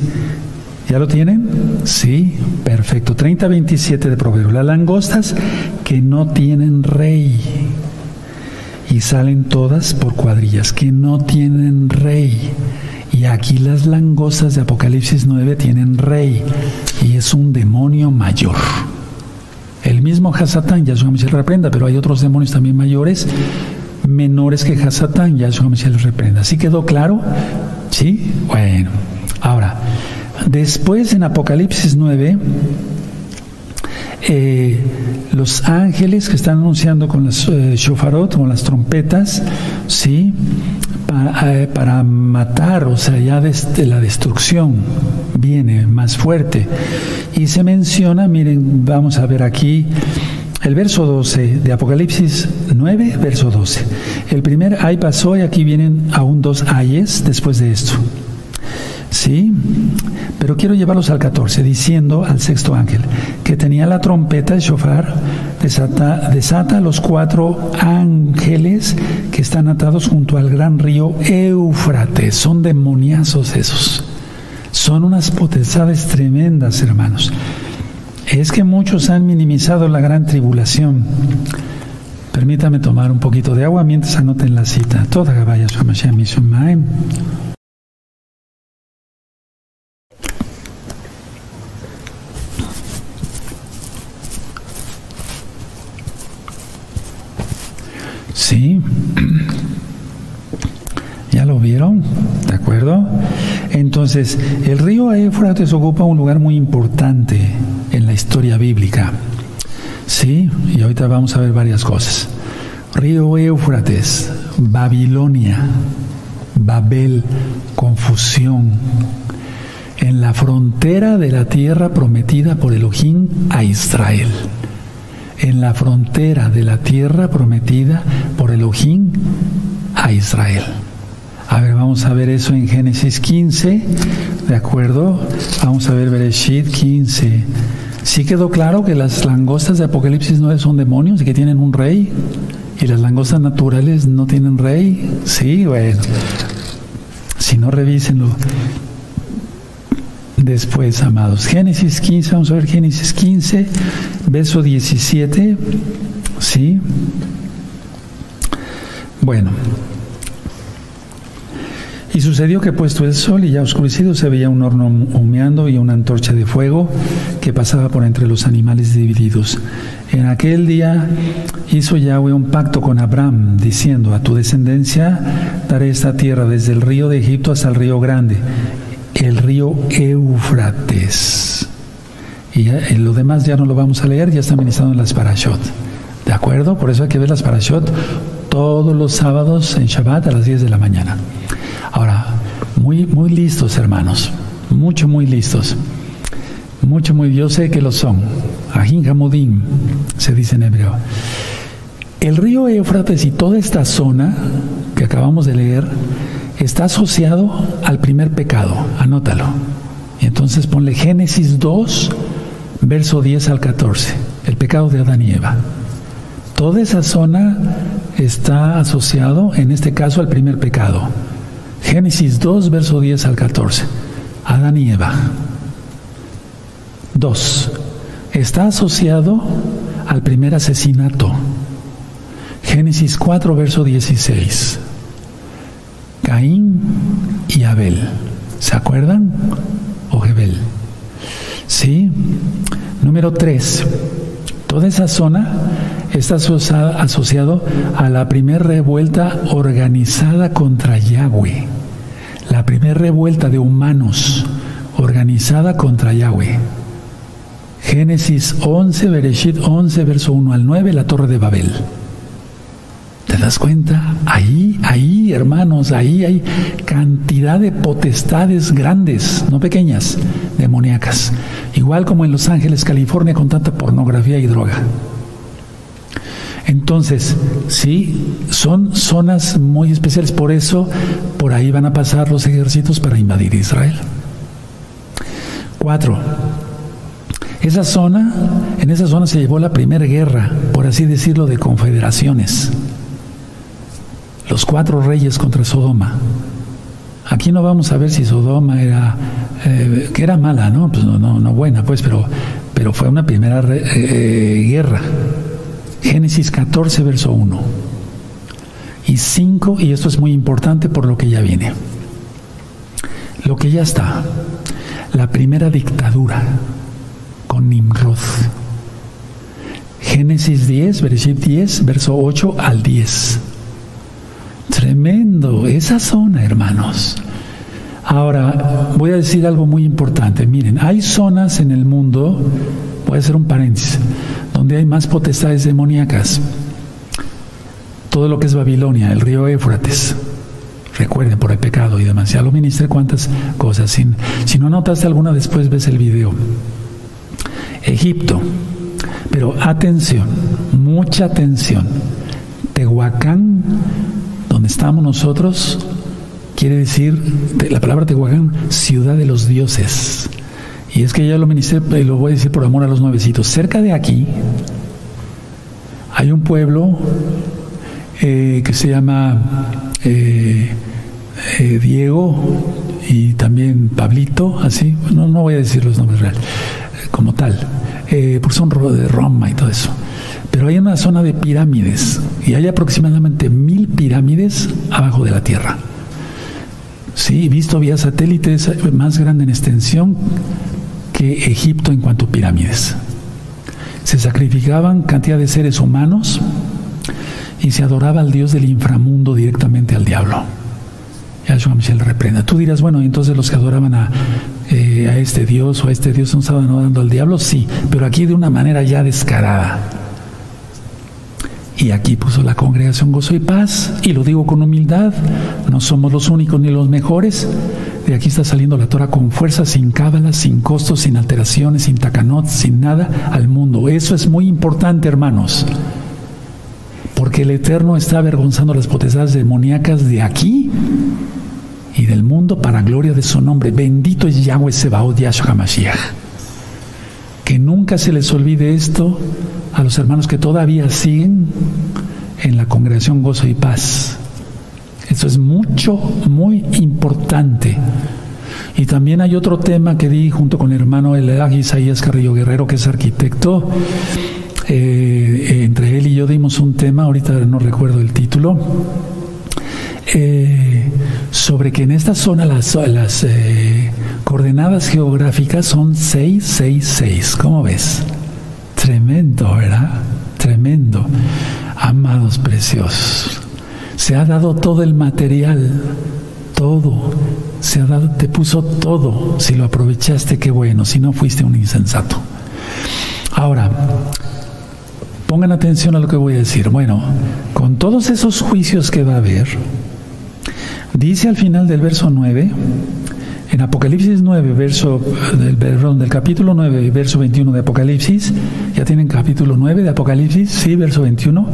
[SPEAKER 2] ¿ya lo tienen? Sí, perfecto. 30-27 de Proverbios. Las langostas que no tienen rey. y salen todas por cuadrillas, que no tienen rey. Y aquí las langostas de Apocalipsis 9 tienen rey y es un demonio mayor. El mismo Hasatán, Yahshua se reprenda, pero hay otros demonios también mayores, menores que Hasatán, Yahshua se los reprenda. ¿Sí quedó claro? ¿Sí? Bueno, ahora, después en Apocalipsis 9, eh, los ángeles que están anunciando con las eh, shofarot, con las trompetas, ¿sí? Eh, para, matar, o sea, ya desde la destrucción viene más fuerte. Y se menciona, miren, vamos a ver aquí el verso 12 de Apocalipsis 9, verso 12. El primer ay pasó y aquí vienen aún dos ayes después de esto. ¿Sí? Pero quiero llevarlos al 14, diciendo al sexto ángel, que tenía la trompeta de shofar, desata, desata los cuatro ángeles que están atados junto al gran río Éufrates. Son demoniazos esos. Son unas potestades tremendas, hermanos. Es que muchos han minimizado la gran tribulación. Permítame tomar un poquito de agua mientras anoten la cita. Toda Sí. ¿Ya lo vieron? ¿De acuerdo? Entonces, el río Éufrates ocupa un lugar muy importante en la historia bíblica. Sí, y ahorita vamos a ver varias cosas. Río Éufrates, Babilonia, Babel, confusión, en la frontera de la tierra prometida por Elohim a Israel en la frontera de la tierra prometida por Elohim a Israel. A ver, vamos a ver eso en Génesis 15, ¿de acuerdo? Vamos a ver Bereshit 15. ¿Sí quedó claro que las langostas de Apocalipsis 9 son demonios y que tienen un rey? ¿Y las langostas naturales no tienen rey? Sí, bueno. Si no, revísenlo después, amados. Génesis 15, vamos a ver Génesis 15, verso 17. ¿Sí? Bueno. Y sucedió que puesto el sol y ya oscurecido se veía un horno humeando y una antorcha de fuego que pasaba por entre los animales divididos. En aquel día hizo Yahweh un pacto con Abraham, diciendo, a tu descendencia daré esta tierra desde el río de Egipto hasta el río grande, el río Éufrates. Y en lo demás ya no lo vamos a leer, ya está ministrado en las parashot. ¿De acuerdo? Por eso hay que ver las parashot todos los sábados en Shabbat a las 10 de la mañana. Ahora, muy, muy listos, hermanos. Mucho, muy listos. Mucho, muy, yo sé que lo son. Ajin Hamudim, se dice en hebreo. El río Éufrates y toda esta zona que acabamos de leer está asociado al primer pecado, anótalo. Entonces ponle Génesis 2, verso 10 al 14, el pecado de Adán y Eva. Toda esa zona está asociado, en este caso, al primer pecado. Génesis 2, verso 10 al 14. Adán y Eva. 2. Está asociado al primer asesinato. Génesis 4, verso 16. Caín y Abel. ¿Se acuerdan? O Jebel. Sí. Número 3. Toda esa zona está asociado a la primera revuelta organizada contra Yahweh. La primera revuelta de humanos organizada contra Yahweh. Génesis 11, Bereshit 11, verso 1 al 9, la torre de Babel. ¿Te das cuenta? Ahí, ahí, hermanos, ahí hay cantidad de potestades grandes, no pequeñas, demoníacas. Igual como en Los Ángeles, California, con tanta pornografía y droga. Entonces, sí, son zonas muy especiales, por eso por ahí van a pasar los ejércitos para invadir Israel. Cuatro, esa zona, en esa zona se llevó la primera guerra, por así decirlo, de confederaciones los cuatro reyes contra Sodoma. Aquí no vamos a ver si Sodoma era, eh, que era mala, ¿no? Pues no, no, buena, pues, pero, pero fue una primera eh, guerra. Génesis 14, verso 1. Y cinco, y esto es muy importante por lo que ya viene. Lo que ya está. La primera dictadura con Nimrod. Génesis 10, versículo 10, verso 8 al 10. Tremendo, esa zona, hermanos. Ahora, voy a decir algo muy importante. Miren, hay zonas en el mundo, voy a hacer un paréntesis, donde hay más potestades demoníacas. Todo lo que es Babilonia, el río Éufrates. Recuerden, por el pecado y demás. Ya lo ministré cuántas cosas. Si, si no notaste alguna, después ves el video. Egipto. Pero atención, mucha atención. Tehuacán, donde estamos nosotros, quiere decir, la palabra Tehuacán, ciudad de los dioses. Y es que ya lo ministré, lo voy a decir por amor a los nuevecitos. Cerca de aquí hay un pueblo eh, que se llama eh, eh, Diego y también Pablito, así, no, no voy a decir los nombres reales, como tal, porque son de Roma y todo eso. Pero hay una zona de pirámides y hay aproximadamente mil pirámides abajo de la tierra. Sí, visto vía satélites más grande en extensión que Egipto en cuanto a pirámides. Se sacrificaban cantidad de seres humanos y se adoraba al Dios del inframundo directamente al diablo. Yahshua Michel reprenda. Tú dirás, bueno, entonces los que adoraban a, eh, a este Dios o a este Dios no estaban adorando al diablo, sí, pero aquí de una manera ya descarada. Y aquí puso la congregación Gozo y Paz, y lo digo con humildad, no somos los únicos ni los mejores. De aquí está saliendo la Torah con fuerza, sin cábalas, sin costos, sin alteraciones, sin tacanot, sin nada al mundo. Eso es muy importante, hermanos. Porque el Eterno está avergonzando las potestades demoníacas de aquí y del mundo para gloria de su nombre. Bendito es Yahweh Sebaot Yahshua HaMashiach. Que nunca se les olvide esto a los hermanos que todavía siguen en la congregación Gozo y Paz. Esto es mucho, muy importante. Y también hay otro tema que di junto con el hermano Elag Isaías Carrillo Guerrero, que es arquitecto. Eh, entre él y yo dimos un tema, ahorita no recuerdo el título, eh, sobre que en esta zona las, las eh, coordenadas geográficas son 666. ¿Cómo ves? Tremendo, ¿verdad? Tremendo. Amados preciosos, se ha dado todo el material, todo. Se ha dado, te puso todo. Si lo aprovechaste, qué bueno. Si no, fuiste un insensato. Ahora, pongan atención a lo que voy a decir. Bueno, con todos esos juicios que va a haber, dice al final del verso 9, en Apocalipsis 9, verso del, perdón, del capítulo 9, verso 21 de Apocalipsis, ya tienen capítulo 9 de Apocalipsis, sí, verso 21,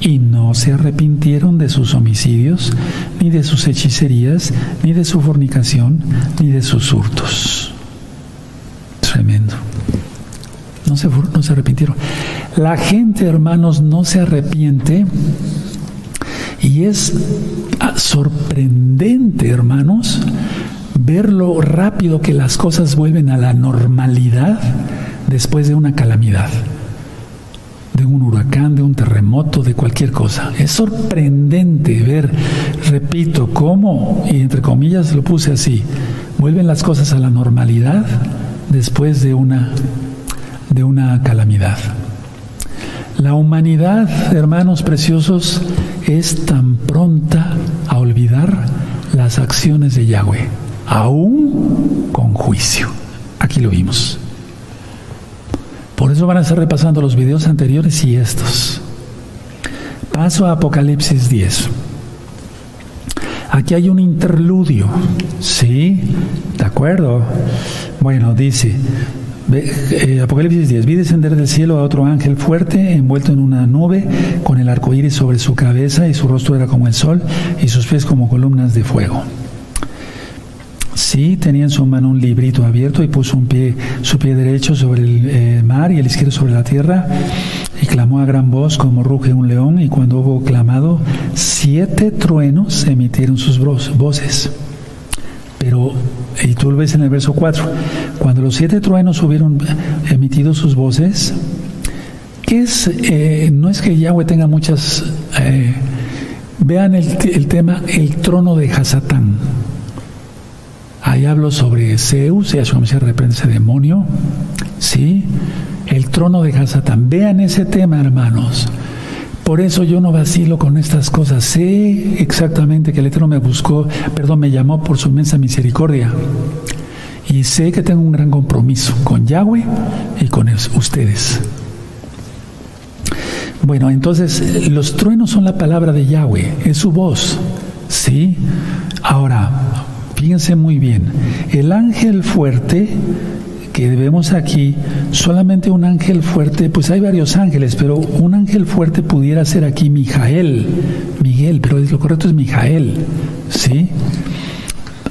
[SPEAKER 2] y no se arrepintieron de sus homicidios, ni de sus hechicerías, ni de su fornicación, ni de sus hurtos. Tremendo. No se, no se arrepintieron. La gente, hermanos, no se arrepiente. Y es sorprendente, hermanos, ver lo rápido que las cosas vuelven a la normalidad después de una calamidad, de un huracán, de un terremoto, de cualquier cosa. Es sorprendente ver, repito, cómo, y entre comillas lo puse así, vuelven las cosas a la normalidad después de una, de una calamidad. La humanidad, hermanos preciosos, es tan pronta a olvidar las acciones de Yahweh aún con juicio. Aquí lo vimos. Por eso van a estar repasando los videos anteriores y estos. Paso a Apocalipsis 10. Aquí hay un interludio. ¿Sí? ¿De acuerdo? Bueno, dice, eh, Apocalipsis 10, vi descender del cielo a otro ángel fuerte, envuelto en una nube, con el arco iris sobre su cabeza, y su rostro era como el sol, y sus pies como columnas de fuego. Sí, tenía en su mano un librito abierto y puso un pie, su pie derecho sobre el eh, mar y el izquierdo sobre la tierra y clamó a gran voz como ruge un león y cuando hubo clamado, siete truenos emitieron sus voces. Pero, y tú lo ves en el verso 4, cuando los siete truenos hubieron emitido sus voces, es, eh, no es que Yahweh tenga muchas... Eh, Vean el, el tema el trono de Hasatán. Ahí hablo sobre Zeus, y eso se reprende ese demonio. ¿Sí? El trono de Hasatán. Vean ese tema, hermanos. Por eso yo no vacilo con estas cosas. Sé exactamente que el Eterno me buscó, perdón, me llamó por su inmensa misericordia. Y sé que tengo un gran compromiso con Yahweh y con ustedes. Bueno, entonces los truenos son la palabra de Yahweh, es su voz. ¿Sí? Ahora, fíjense muy bien, el ángel fuerte que vemos aquí, solamente un ángel fuerte, pues hay varios ángeles, pero un ángel fuerte pudiera ser aquí Mijael, Miguel, pero lo correcto es Mijael, ¿sí?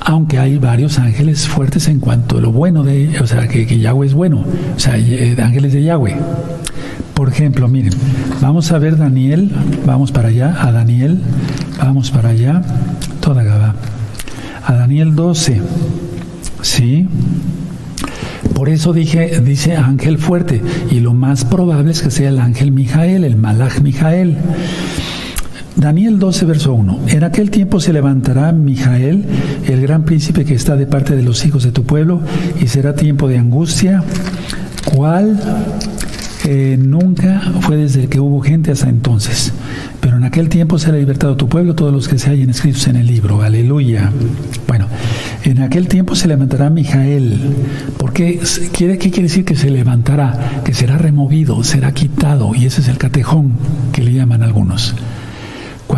[SPEAKER 2] Aunque hay varios ángeles fuertes en cuanto a lo bueno de, o sea, que, Yahweh es bueno, o sea, eh, ángeles de Yahweh. Por ejemplo, miren, vamos a ver Daniel, vamos para allá, a Daniel, vamos para allá, toda Gaba, a Daniel 12, ¿sí? Por eso dije, dice ángel fuerte, y lo más probable es que sea el ángel Mijael, el Malach Mijael. Daniel 12, verso 1. En aquel tiempo se levantará Mijael, el gran príncipe que está de parte de los hijos de tu pueblo, y será tiempo de angustia, cual eh, nunca fue desde que hubo gente hasta entonces. Pero en aquel tiempo será libertado tu pueblo, todos los que se hayan escritos en el libro. Aleluya. Bueno, en aquel tiempo se levantará Mijael. porque quiere, ¿Qué quiere decir que se levantará? Que será removido, será quitado. Y ese es el catejón que le llaman algunos.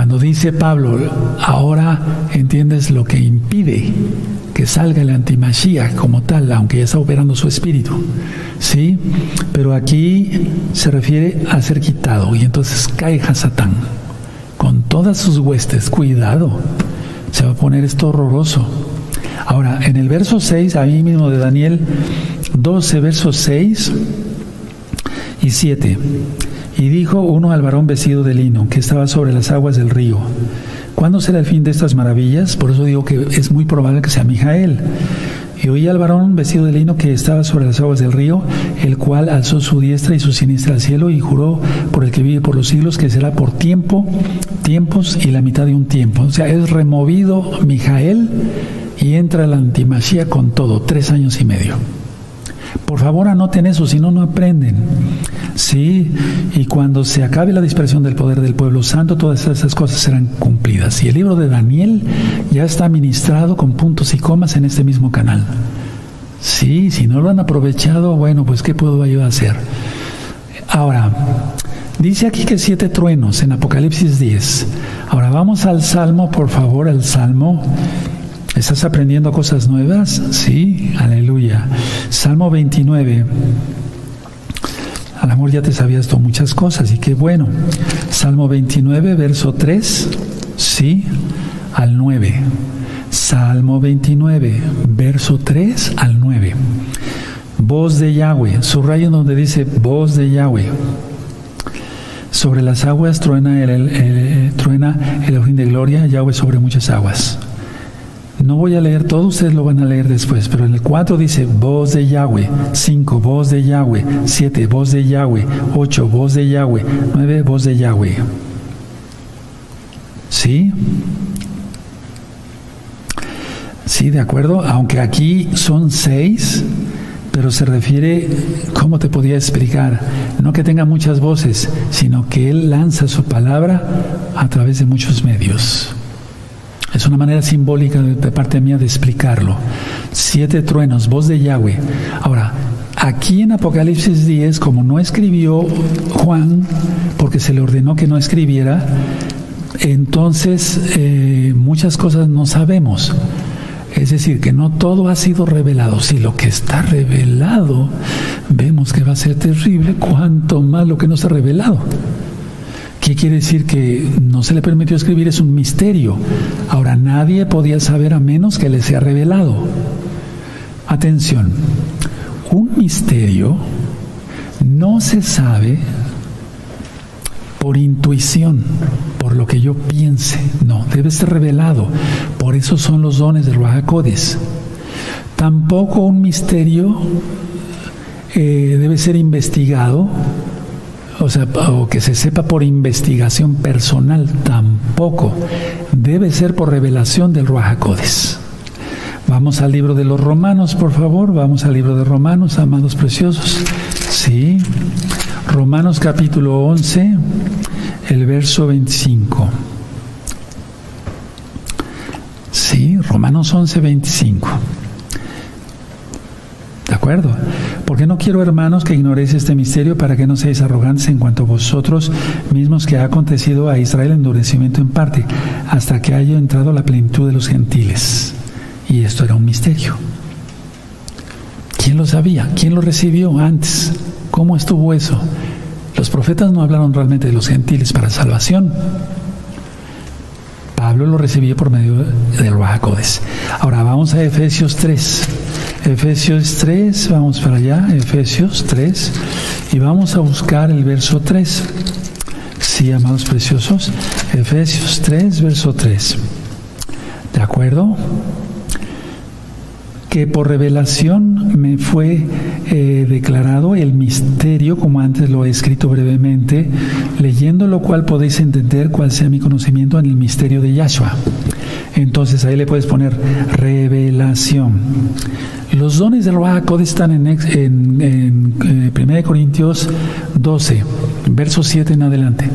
[SPEAKER 2] Cuando dice Pablo, ahora entiendes lo que impide que salga el antimachía como tal, aunque ya está operando su espíritu. ¿Sí? Pero aquí se refiere a ser quitado y entonces cae Hasatán con todas sus huestes. Cuidado, se va a poner esto horroroso. Ahora, en el verso 6, ahí mismo de Daniel 12, versos 6 y 7. Y dijo uno al varón vestido de lino, que estaba sobre las aguas del río. ¿Cuándo será el fin de estas maravillas? Por eso digo que es muy probable que sea Mijael. Y oí al varón vestido de lino que estaba sobre las aguas del río, el cual alzó su diestra y su siniestra al cielo y juró por el que vive por los siglos que será por tiempo, tiempos y la mitad de un tiempo. O sea, es removido Mijael y entra la antimachía con todo, tres años y medio. Por favor anoten eso, si no, no aprenden. Sí, y cuando se acabe la dispersión del poder del pueblo santo, todas esas cosas serán cumplidas. Y el libro de Daniel ya está ministrado con puntos y comas en este mismo canal. Sí, si no lo han aprovechado, bueno, pues ¿qué puedo a hacer? Ahora, dice aquí que siete truenos en Apocalipsis 10. Ahora vamos al Salmo, por favor, al Salmo ¿Estás aprendiendo cosas nuevas? Sí, aleluya. Salmo 29. Al amor ya te sabías tú muchas cosas y qué bueno. Salmo 29, verso 3, sí, al 9. Salmo 29, verso 3 al 9. Voz de Yahweh, subrayen donde dice voz de Yahweh. Sobre las aguas truena el, el, truena el de gloria, Yahweh sobre muchas aguas. No voy a leer todo, ustedes lo van a leer después, pero en el 4 dice voz de Yahweh, 5 voz de Yahweh, 7 voz de Yahweh, 8 voz de Yahweh, 9 voz de Yahweh. ¿Sí? Sí, de acuerdo, aunque aquí son 6, pero se refiere, ¿cómo te podía explicar? No que tenga muchas voces, sino que Él lanza su palabra a través de muchos medios. Es una manera simbólica de parte mía de explicarlo. Siete truenos, voz de Yahweh. Ahora, aquí en Apocalipsis 10, como no escribió Juan, porque se le ordenó que no escribiera, entonces eh, muchas cosas no sabemos. Es decir, que no todo ha sido revelado. Si lo que está revelado vemos que va a ser terrible, cuanto más lo que no está revelado. ¿Qué quiere decir que no se le permitió escribir? Es un misterio. Ahora nadie podía saber a menos que le sea revelado. Atención, un misterio no se sabe por intuición, por lo que yo piense. No, debe ser revelado. Por eso son los dones de Ruajacodes. Tampoco un misterio eh, debe ser investigado o sea, o que se sepa por investigación personal, tampoco. Debe ser por revelación del Ruajacodes. Vamos al libro de los Romanos, por favor. Vamos al libro de Romanos, amados preciosos. Sí. Romanos capítulo 11, el verso 25. Sí, Romanos 11, 25. ¿De acuerdo? Porque no quiero, hermanos, que ignoréis este misterio para que no seáis arrogantes en cuanto a vosotros mismos que ha acontecido a Israel endurecimiento en parte, hasta que haya entrado la plenitud de los gentiles. Y esto era un misterio. ¿Quién lo sabía? ¿Quién lo recibió antes? ¿Cómo estuvo eso? Los profetas no hablaron realmente de los gentiles para salvación. Pablo lo recibió por medio del Bajacodes. Ahora vamos a Efesios 3. Efesios 3, vamos para allá, Efesios 3, y vamos a buscar el verso 3. Sí, amados preciosos, Efesios 3, verso 3. ¿De acuerdo? que por revelación me fue eh, declarado el misterio, como antes lo he escrito brevemente, leyendo lo cual podéis entender cuál sea mi conocimiento en el misterio de Yahshua. Entonces ahí le puedes poner revelación. Los dones del Ruach están en, en, 1 eh, Corintios 12, verso 7 en adelante.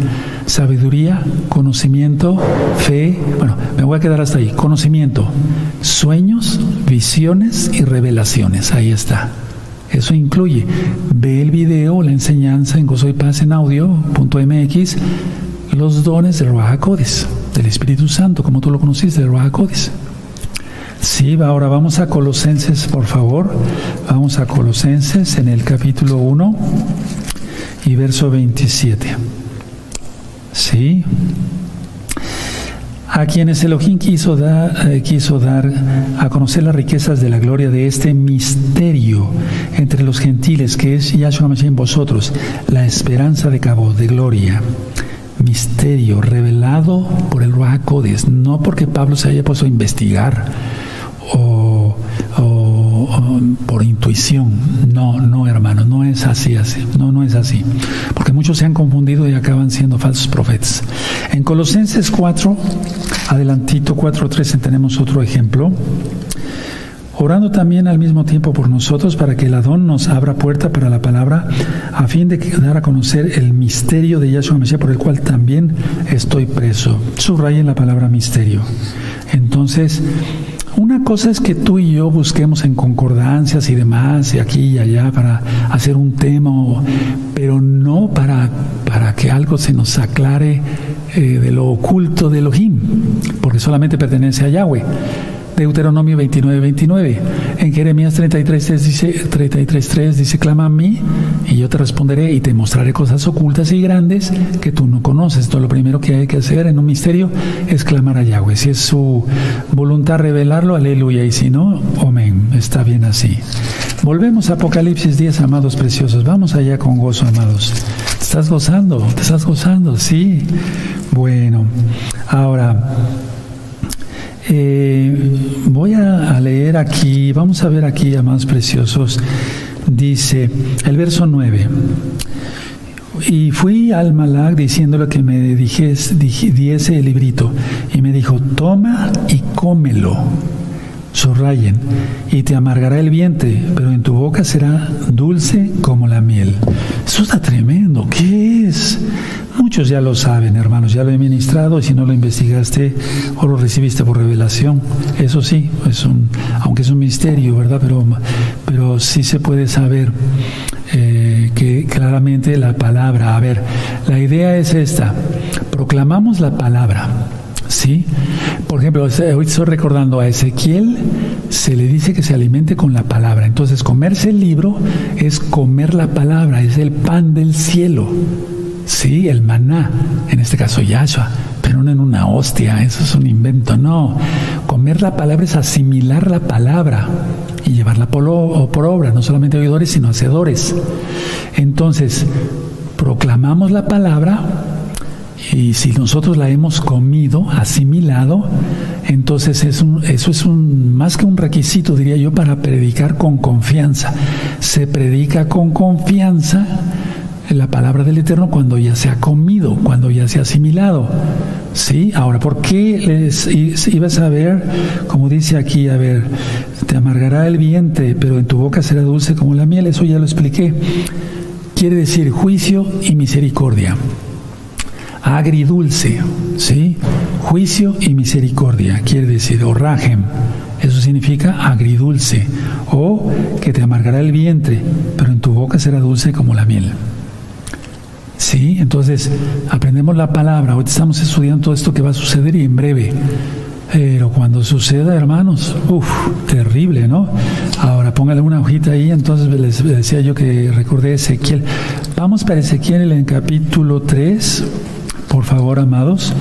[SPEAKER 2] Sabiduría, conocimiento, fe. Bueno, me voy a quedar hasta ahí. Conocimiento, sueños, visiones y revelaciones. Ahí está. Eso incluye, ve el video, la enseñanza en Gozo y Paz en audio.mx, los dones del Ruach del Espíritu Santo, como tú lo conociste, del Ruach Sí, ahora vamos a Colosenses, por favor. Vamos a Colosenses en el capítulo 1 y verso 27. Sí. A quienes Elohim quiso dar, eh, quiso dar a conocer las riquezas de la gloria de este misterio entre los gentiles, que es Yahshua Mashiach en vosotros, la esperanza de cabo de gloria. Misterio revelado por el Ruach no porque Pablo se haya puesto a investigar o, por intuición. No, no, hermano, no es así. No, no es así. Porque muchos se han confundido y acaban siendo falsos profetas. En Colosenses 4, adelantito 4.13 tenemos otro ejemplo orando también al mismo tiempo por nosotros para que el Adón nos abra puerta para la palabra, a fin de dar a conocer el misterio de Yahshua Mesías por el cual también estoy preso. Subrayen la palabra misterio. Entonces, una cosa es que tú y yo busquemos en concordancias y demás, y aquí y allá, para hacer un tema, pero no para, para que algo se nos aclare eh, de lo oculto de Elohim, porque solamente pertenece a Yahweh. Deuteronomio 29, 29. En Jeremías 33, 3 dice, 33, 3 dice, clama a mí y yo te responderé y te mostraré cosas ocultas y grandes que tú no conoces. Todo lo primero que hay que hacer en un misterio es clamar a Yahweh. Si es su voluntad revelarlo, aleluya. Y si no, amén. Está bien así. Volvemos a Apocalipsis 10, amados preciosos. Vamos allá con gozo, amados. ¿Te estás gozando? ¿Te estás gozando? Sí. Bueno, ahora eh, voy a, leer aquí, vamos a ver aquí, amados preciosos, dice el verso 9. Y fui al Malak diciéndole que me dijese, diese el librito. Y me dijo, toma y cómelo. Subrayen, y te amargará el vientre, pero en tu boca será dulce como la miel. Eso está tremendo. ¿Qué es? Muchos ya lo saben, hermanos, ya lo he ministrado y si no lo investigaste o lo recibiste por revelación, eso sí, es un, aunque es un misterio, ¿verdad? Pero, pero sí se puede saber eh, que claramente la palabra, a ver, la idea es esta, proclamamos la palabra, ¿sí? Por ejemplo, hoy estoy recordando a Ezequiel, se le dice que se alimente con la palabra, entonces comerse el libro es comer la palabra, es el pan del cielo. Sí, el maná, en este caso Yahshua, pero no en una hostia, eso es un invento, no. Comer la palabra es asimilar la palabra y llevarla por, por obra, no solamente oidores, sino hacedores. Entonces, proclamamos la palabra y si nosotros la hemos comido, asimilado, entonces es un, eso es un, más que un requisito, diría yo, para predicar con confianza. Se predica con confianza la palabra del Eterno cuando ya se ha comido, cuando ya se ha asimilado. ¿Sí? Ahora, ¿por qué les ibas a ver, como dice aquí, a ver, te amargará el vientre, pero en tu boca será dulce como la miel? Eso ya lo expliqué. Quiere decir juicio y misericordia. Agridulce, ¿sí? Juicio y misericordia, quiere decir, o rajem. Eso significa agridulce, o que te amargará el vientre, pero en tu boca será dulce como la miel. Sí, entonces aprendemos la palabra. Hoy estamos estudiando todo esto que va a suceder y en breve. Pero cuando suceda, hermanos, uff, terrible, ¿no? Ahora póngale una hojita ahí. Entonces les decía yo que recordé Ezequiel. Vamos para Ezequiel en capítulo 3, por favor, amados.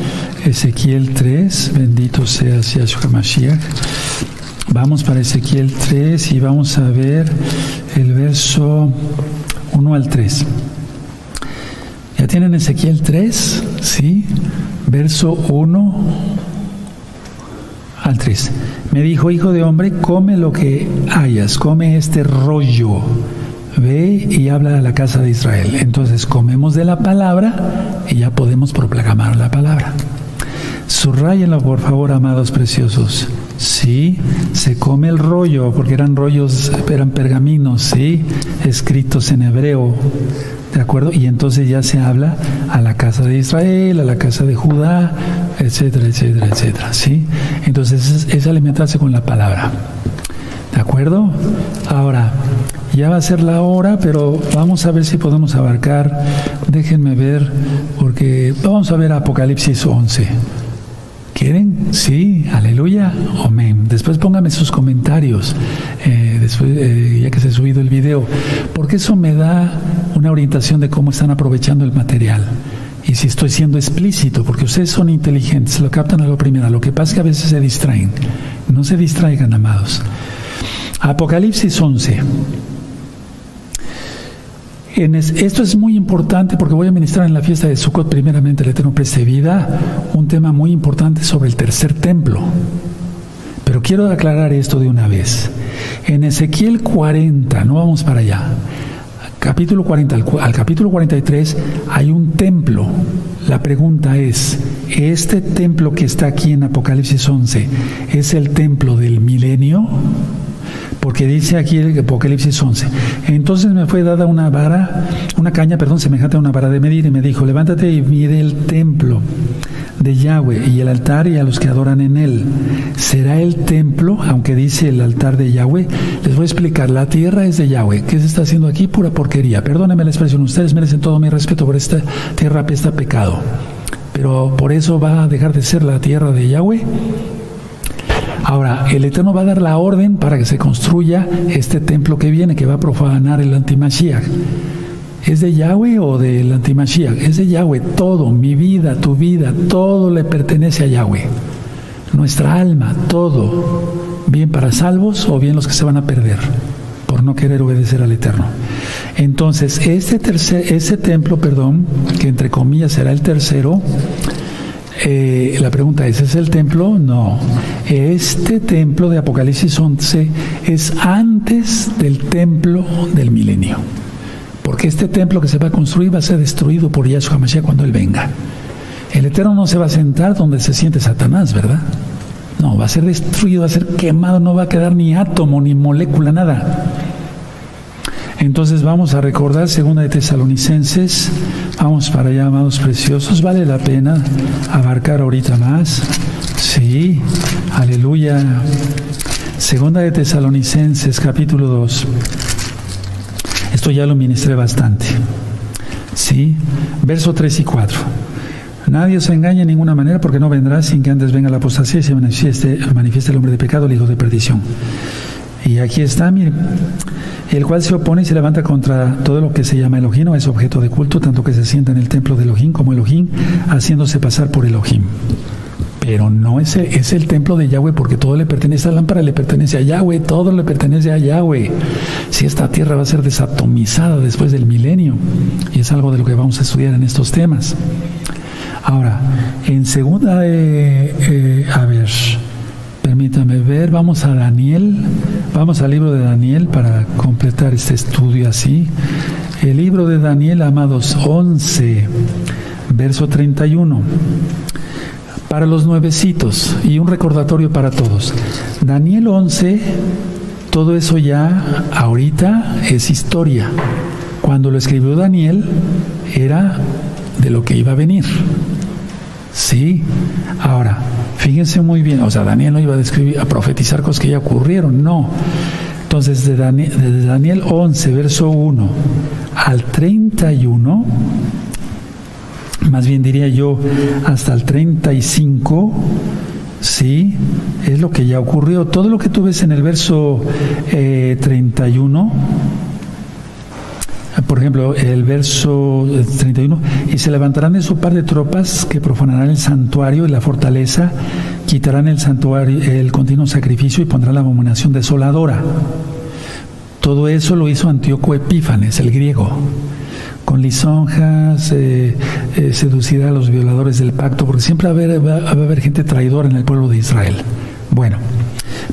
[SPEAKER 2] Ezequiel 3, bendito sea Yahshua Mashiach. Vamos para Ezequiel 3 y vamos a ver el verso 1 al 3. ¿Ya tienen Ezequiel 3? ¿Sí? Verso 1 al 3. Me dijo, hijo de hombre, come lo que hayas, come este rollo. Ve y habla a la casa de Israel. Entonces comemos de la palabra y ya podemos proclamar la palabra. Subrayenlo, por favor, amados preciosos. Sí, se come el rollo, porque eran rollos, eran pergaminos, sí, escritos en hebreo. ¿De acuerdo? Y entonces ya se habla a la casa de Israel, a la casa de Judá, etcétera, etcétera, etcétera. ¿Sí? Entonces es, alimentarse con la palabra. ¿De acuerdo? Ahora, ya va a ser la hora, pero vamos a ver si podemos abarcar. Déjenme ver, porque vamos a ver Apocalipsis 11. ¿Quieren? Sí, aleluya, amén. Después pónganme sus comentarios, eh, después, eh, ya que se ha subido el video, porque eso me da una orientación de cómo están aprovechando el material. Y si estoy siendo explícito, porque ustedes son inteligentes, lo captan a lo primero. Lo que pasa es que a veces se distraen. No se distraigan, amados. Apocalipsis 11 esto es muy importante porque voy a ministrar en la fiesta de Sukkot, primeramente el Eterno preste vida, un tema muy importante sobre el tercer templo. Pero quiero aclarar esto de una vez. En Ezequiel 40, no vamos para allá, capítulo 40 al, al capítulo 43 hay un templo. La pregunta es, ¿este templo que está aquí en Apocalipsis 11 es el templo del milenio? Porque dice aquí el Apocalipsis 11. Entonces me fue dada una vara, una caña, perdón, semejante a una vara de medir, y me dijo, levántate y mide el templo de Yahweh y el altar y a los que adoran en él. ¿Será el templo, aunque dice el altar de Yahweh? Les voy a explicar, la tierra es de Yahweh. ¿Qué se está haciendo aquí? Pura porquería. Perdónenme la expresión, ustedes merecen todo mi respeto por esta tierra apesta pecado. Pero por eso va a dejar de ser la tierra de Yahweh Ahora, el Eterno va a dar la orden para que se construya este templo que viene, que va a profanar el antimashiach. ¿Es de Yahweh o del antimashiach? Es de Yahweh. Todo, mi vida, tu vida, todo le pertenece a Yahweh. Nuestra alma, todo. Bien para salvos o bien los que se van a perder por no querer obedecer al Eterno. Entonces, este tercer, ese templo, perdón, que entre comillas será el tercero, eh, la pregunta es, ¿es el templo? No. Este templo de Apocalipsis 11 es antes del templo del milenio. Porque este templo que se va a construir va a ser destruido por Yahshua Mashiach cuando Él venga. El Eterno no se va a sentar donde se siente Satanás, ¿verdad? No, va a ser destruido, va a ser quemado, no va a quedar ni átomo, ni molécula, nada. Entonces vamos a recordar segunda de Tesalonicenses, vamos para allá, amados preciosos, vale la pena abarcar ahorita más. Sí, aleluya. Segunda de Tesalonicenses, capítulo 2. Esto ya lo ministré bastante. Sí, verso 3 y 4. Nadie os engañe en ninguna manera porque no vendrá sin que antes venga la apostasía y se manifieste, manifieste el hombre de pecado, el hijo de perdición. Y aquí está, miren el cual se opone y se levanta contra todo lo que se llama Elohim o es objeto de culto, tanto que se sienta en el templo de Elohim como Elohim, haciéndose pasar por Elohim. Pero no es el, es el templo de Yahweh, porque todo le pertenece a la lámpara, le pertenece a Yahweh, todo le pertenece a Yahweh. Si esta tierra va a ser desatomizada después del milenio, y es algo de lo que vamos a estudiar en estos temas. Ahora, en segunda, eh, a ver, Permítame ver, vamos a Daniel, vamos al libro de Daniel para completar este estudio así. El libro de Daniel, amados, 11, verso 31. Para los nuevecitos y un recordatorio para todos. Daniel 11, todo eso ya ahorita es historia. Cuando lo escribió Daniel era de lo que iba a venir. Sí, ahora, fíjense muy bien, o sea, Daniel no iba a, describir, a profetizar cosas que ya ocurrieron, no. Entonces, de Daniel, desde Daniel 11, verso 1 al 31, más bien diría yo hasta el 35, sí, es lo que ya ocurrió. Todo lo que tú ves en el verso 31, por ejemplo, el verso 31, y se levantarán de su par de tropas que profanarán el santuario y la fortaleza, quitarán el santuario, el continuo sacrificio y pondrán la abominación desoladora. Todo eso lo hizo Antíoco Epífanes, el griego con lisonjas, eh, eh, a los violadores del pacto, porque siempre va a haber gente traidora en el pueblo de Israel. Bueno,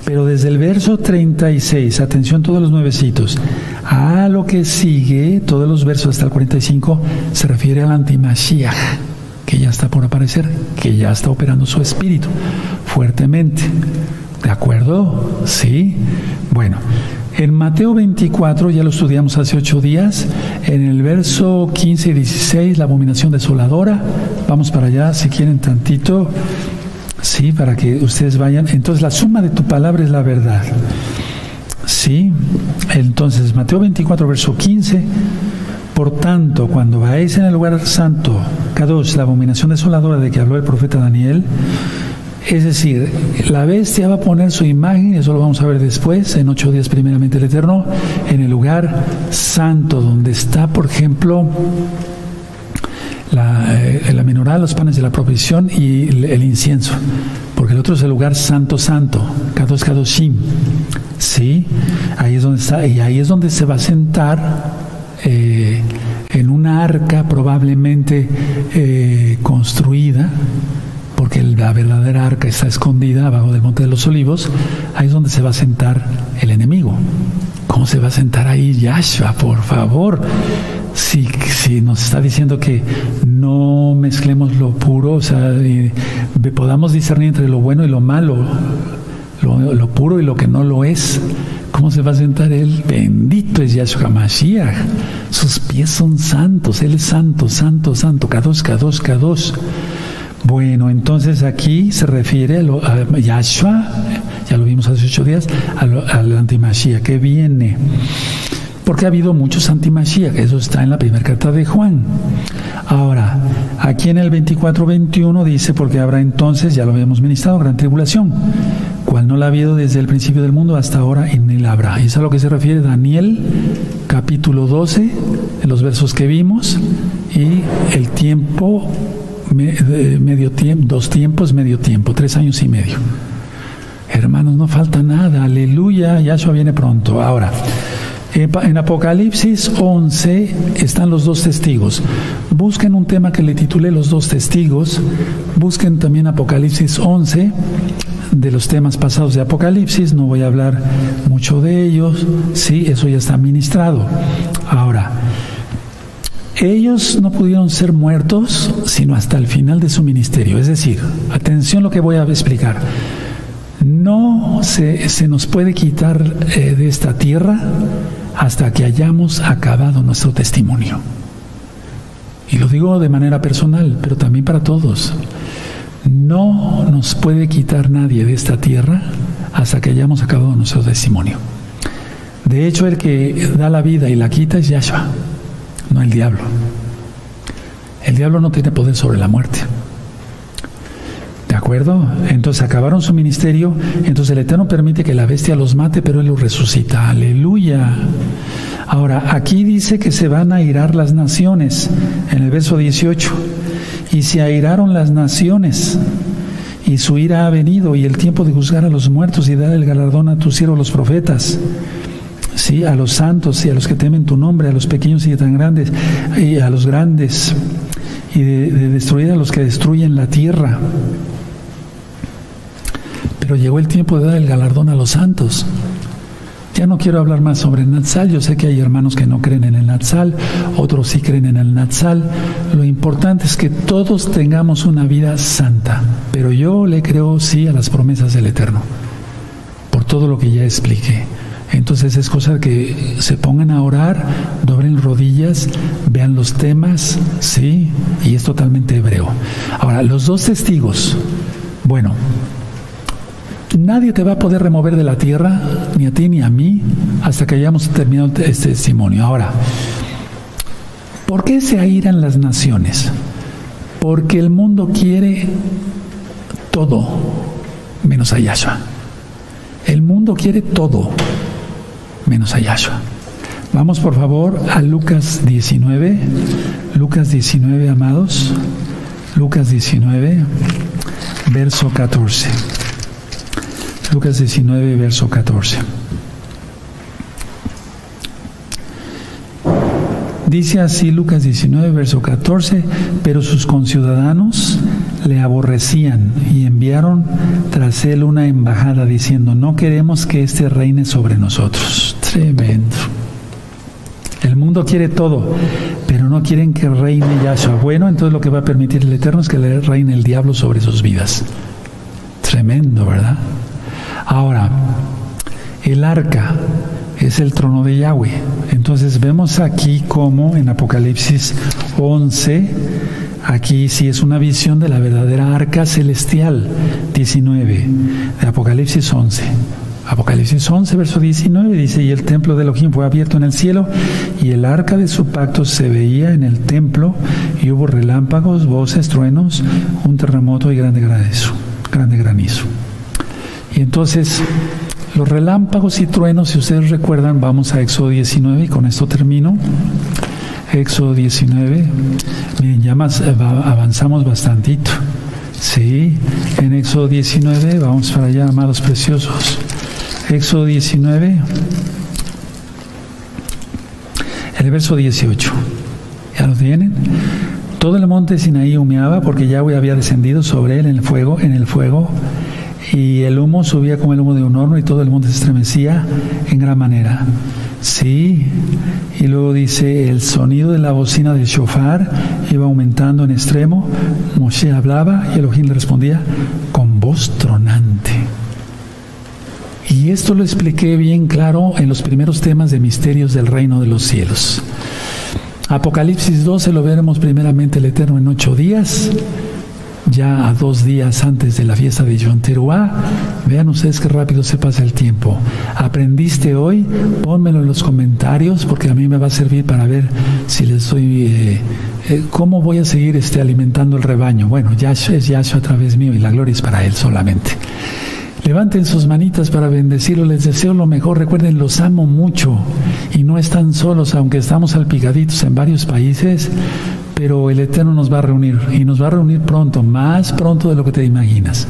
[SPEAKER 2] pero desde el verso 36, atención todos los nuevecitos, a lo que sigue, todos los versos hasta el 45, se refiere al antimashiach, que ya está por aparecer, que ya está operando su espíritu fuertemente. ¿De acuerdo? Sí. Bueno, en Mateo 24, ya lo estudiamos hace ocho días, en el verso 15 y 16, la abominación desoladora. Vamos para allá, si quieren tantito, sí, para que ustedes vayan. Entonces, la suma de tu palabra es la verdad. Sí, entonces, Mateo 24, verso 15. Por tanto, cuando vais en el lugar santo, K2, la abominación desoladora de que habló el profeta Daniel, es decir, la bestia va a poner su imagen, eso lo vamos a ver después, en ocho días primeramente el Eterno, en el lugar santo, donde está, por ejemplo, la, eh, la menorá, los panes de la provisión y el, incienso, porque el otro es el lugar santo, santo, Kadosh Kadoshim, ¿sí? Ahí es donde está, y ahí es donde se va a sentar eh, en una arca probablemente eh, construida, porque la verdadera arca está escondida abajo del monte de los olivos, ahí es donde se va a sentar el enemigo. ¿Cómo se va a sentar ahí Yahshua? Por favor. Si, si nos está diciendo que no mezclemos lo puro, o sea, podamos discernir entre lo bueno y lo malo, lo, puro y lo que no lo es. ¿Cómo se va a sentar él? Bendito es Yahshua Mashiach. Sus pies son santos. Él es santo, santo, santo. Kadosh, Kadosh, Kadosh. Bueno, entonces aquí se refiere a, lo, Yahshua, ya lo vimos hace ocho días, al antimachía que viene. Porque ha habido muchos antimachía, eso está en la primera carta de Juan. Ahora, aquí en el 24-21 dice, porque habrá entonces, ya lo habíamos ministrado, gran tribulación, cual no la ha habido desde el principio del mundo hasta ahora, en él habrá. Es a lo que se refiere Daniel, capítulo 12, en los versos que vimos, y el tiempo medio tiempo, dos tiempos, medio tiempo, tres años y medio. Hermanos, no falta nada, aleluya, Yahshua viene pronto. Ahora, en Apocalipsis 11 están los dos testigos. Busquen un tema que le titule Los dos testigos. Busquen también Apocalipsis 11 de los temas pasados de Apocalipsis. No voy a hablar mucho de ellos. Sí, eso ya está ministrado. Ahora, ellos no pudieron ser muertos sino hasta el final de su ministerio. Es decir, atención lo que voy a explicar. No se, se nos puede quitar eh, de esta tierra hasta que hayamos acabado nuestro testimonio. Y lo digo de manera personal, pero también para todos. No nos puede quitar nadie de esta tierra hasta que hayamos acabado nuestro testimonio. De hecho, el que da la vida y la quita es Yahshua no el diablo. El diablo no tiene poder sobre la muerte. ¿De acuerdo? Entonces acabaron su ministerio, entonces el Eterno permite que la bestia los mate, pero Él los resucita. Aleluya. Ahora, aquí dice que se van a airar las naciones, en el verso 18. Y se airaron las naciones, y su ira ha venido, y el tiempo de juzgar a los muertos y dar el galardón a tus siervos los profetas ¿sí? a los santos y a los que temen tu nombre, a los pequeños y tan grandes, y a los grandes, y de, destruir a los que destruyen la tierra. Pero llegó el tiempo de dar el galardón a los santos. Ya no quiero hablar más sobre el Natsal. Yo sé que hay hermanos que no creen en el Natsal, otros sí creen en el Natsal. Lo importante es que todos tengamos una vida santa. Pero yo le creo sí a las promesas del Eterno, por todo lo que ya expliqué. Entonces es cosa que se pongan a orar, doblen rodillas, vean los temas, sí, y es totalmente hebreo. Ahora, los dos testigos, bueno, nadie te va a poder remover de la tierra, ni a ti ni a mí, hasta que hayamos terminado este testimonio. Ahora, ¿por qué se airan las naciones? Porque el mundo quiere todo, menos a Yahshua. El mundo quiere todo, menos a Yahshua. Vamos por favor a Lucas 19, Lucas 19, amados, Lucas 19, verso 14. Lucas 19, verso 14. Dice así Lucas 19, verso 14, pero sus conciudadanos le aborrecían y enviaron tras él una embajada diciendo, no queremos que éste reine sobre nosotros. Tremendo. El mundo quiere todo, pero no quieren que reine Yahshua. Bueno, entonces lo que va a permitir el Eterno es que reine el diablo sobre sus vidas. Tremendo, ¿verdad? Ahora, el arca es el trono de Yahweh. Entonces vemos aquí como en Apocalipsis 11, aquí sí es una visión de la verdadera arca celestial, 19, de Apocalipsis 11. Apocalipsis 11, verso 19 dice, y el templo de Elohim fue abierto en el cielo, y el arca de su pacto se veía en el templo, y hubo relámpagos, voces, truenos, un terremoto y grande granizo. Grande granizo. Y entonces los relámpagos y truenos, si ustedes recuerdan, vamos a Éxodo 19 y con esto termino. Éxodo 19, miren, ya más eh, avanzamos bastantito. Sí, en Éxodo 19, vamos para allá, amados preciosos. Éxodo 19, el verso 18. ¿Ya lo tienen? Todo el monte Sinaí humeaba porque Yahweh había descendido sobre él en el fuego, en el fuego y el humo subía como el humo de un horno y todo el mundo se estremecía en gran manera. Sí, y luego dice, el sonido de la bocina del shofar iba aumentando en extremo, Moshe hablaba y Elohim le respondía con voz tronante. Y esto lo expliqué bien claro en los primeros temas de misterios del reino de los cielos. Apocalipsis 12 lo veremos primeramente el Eterno en ocho días ya a dos días antes de la fiesta de Yom Teruah. Vean ustedes qué rápido se pasa el tiempo. ¿Aprendiste hoy? Pónmelo en los comentarios porque a mí me va a servir para ver si les estoy... Eh, eh, ¿Cómo voy a seguir este, alimentando el rebaño? Bueno, Yahshua es Yahshua a través mío y la gloria es para Él solamente. Levanten sus manitas para bendecirlo, les deseo lo mejor. Recuerden, los amo mucho y no están solos, aunque estamos salpicaditos en varios países pero el Eterno nos va a reunir y nos va a reunir pronto, más pronto de lo que te imaginas.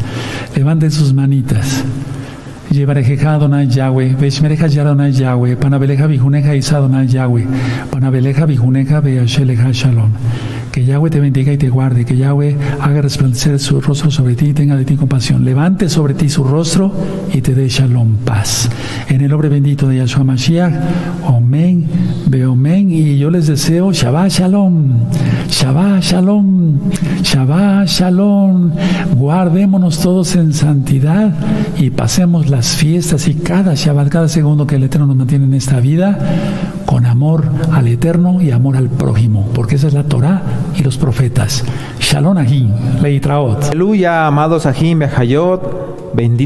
[SPEAKER 2] Levanten sus manitas. Yahweh, Yahweh, Panabeleja Yahweh, Panabeleja Shalom. Que Yahweh te bendiga y te guarde, que Yahweh haga resplandecer su rostro sobre ti y tenga de ti compasión. Levante sobre ti su rostro y te dé Shalom, paz. En el nombre bendito de Yahshua Mashiach, Omen, Beomen, y yo les deseo Shabbat Shalom, Shabbat Shalom, Shabbat Shalom. Guardémonos todos en santidad y pasemos las fiestas y cada Shabbat, cada segundo que el Eterno nos mantiene en esta vida, con amor al Eterno y amor al prójimo, porque esa es la Torah y los profetas. Shalom Ahim, Leitraot.
[SPEAKER 1] Aleluya, amados Ahim, bendito.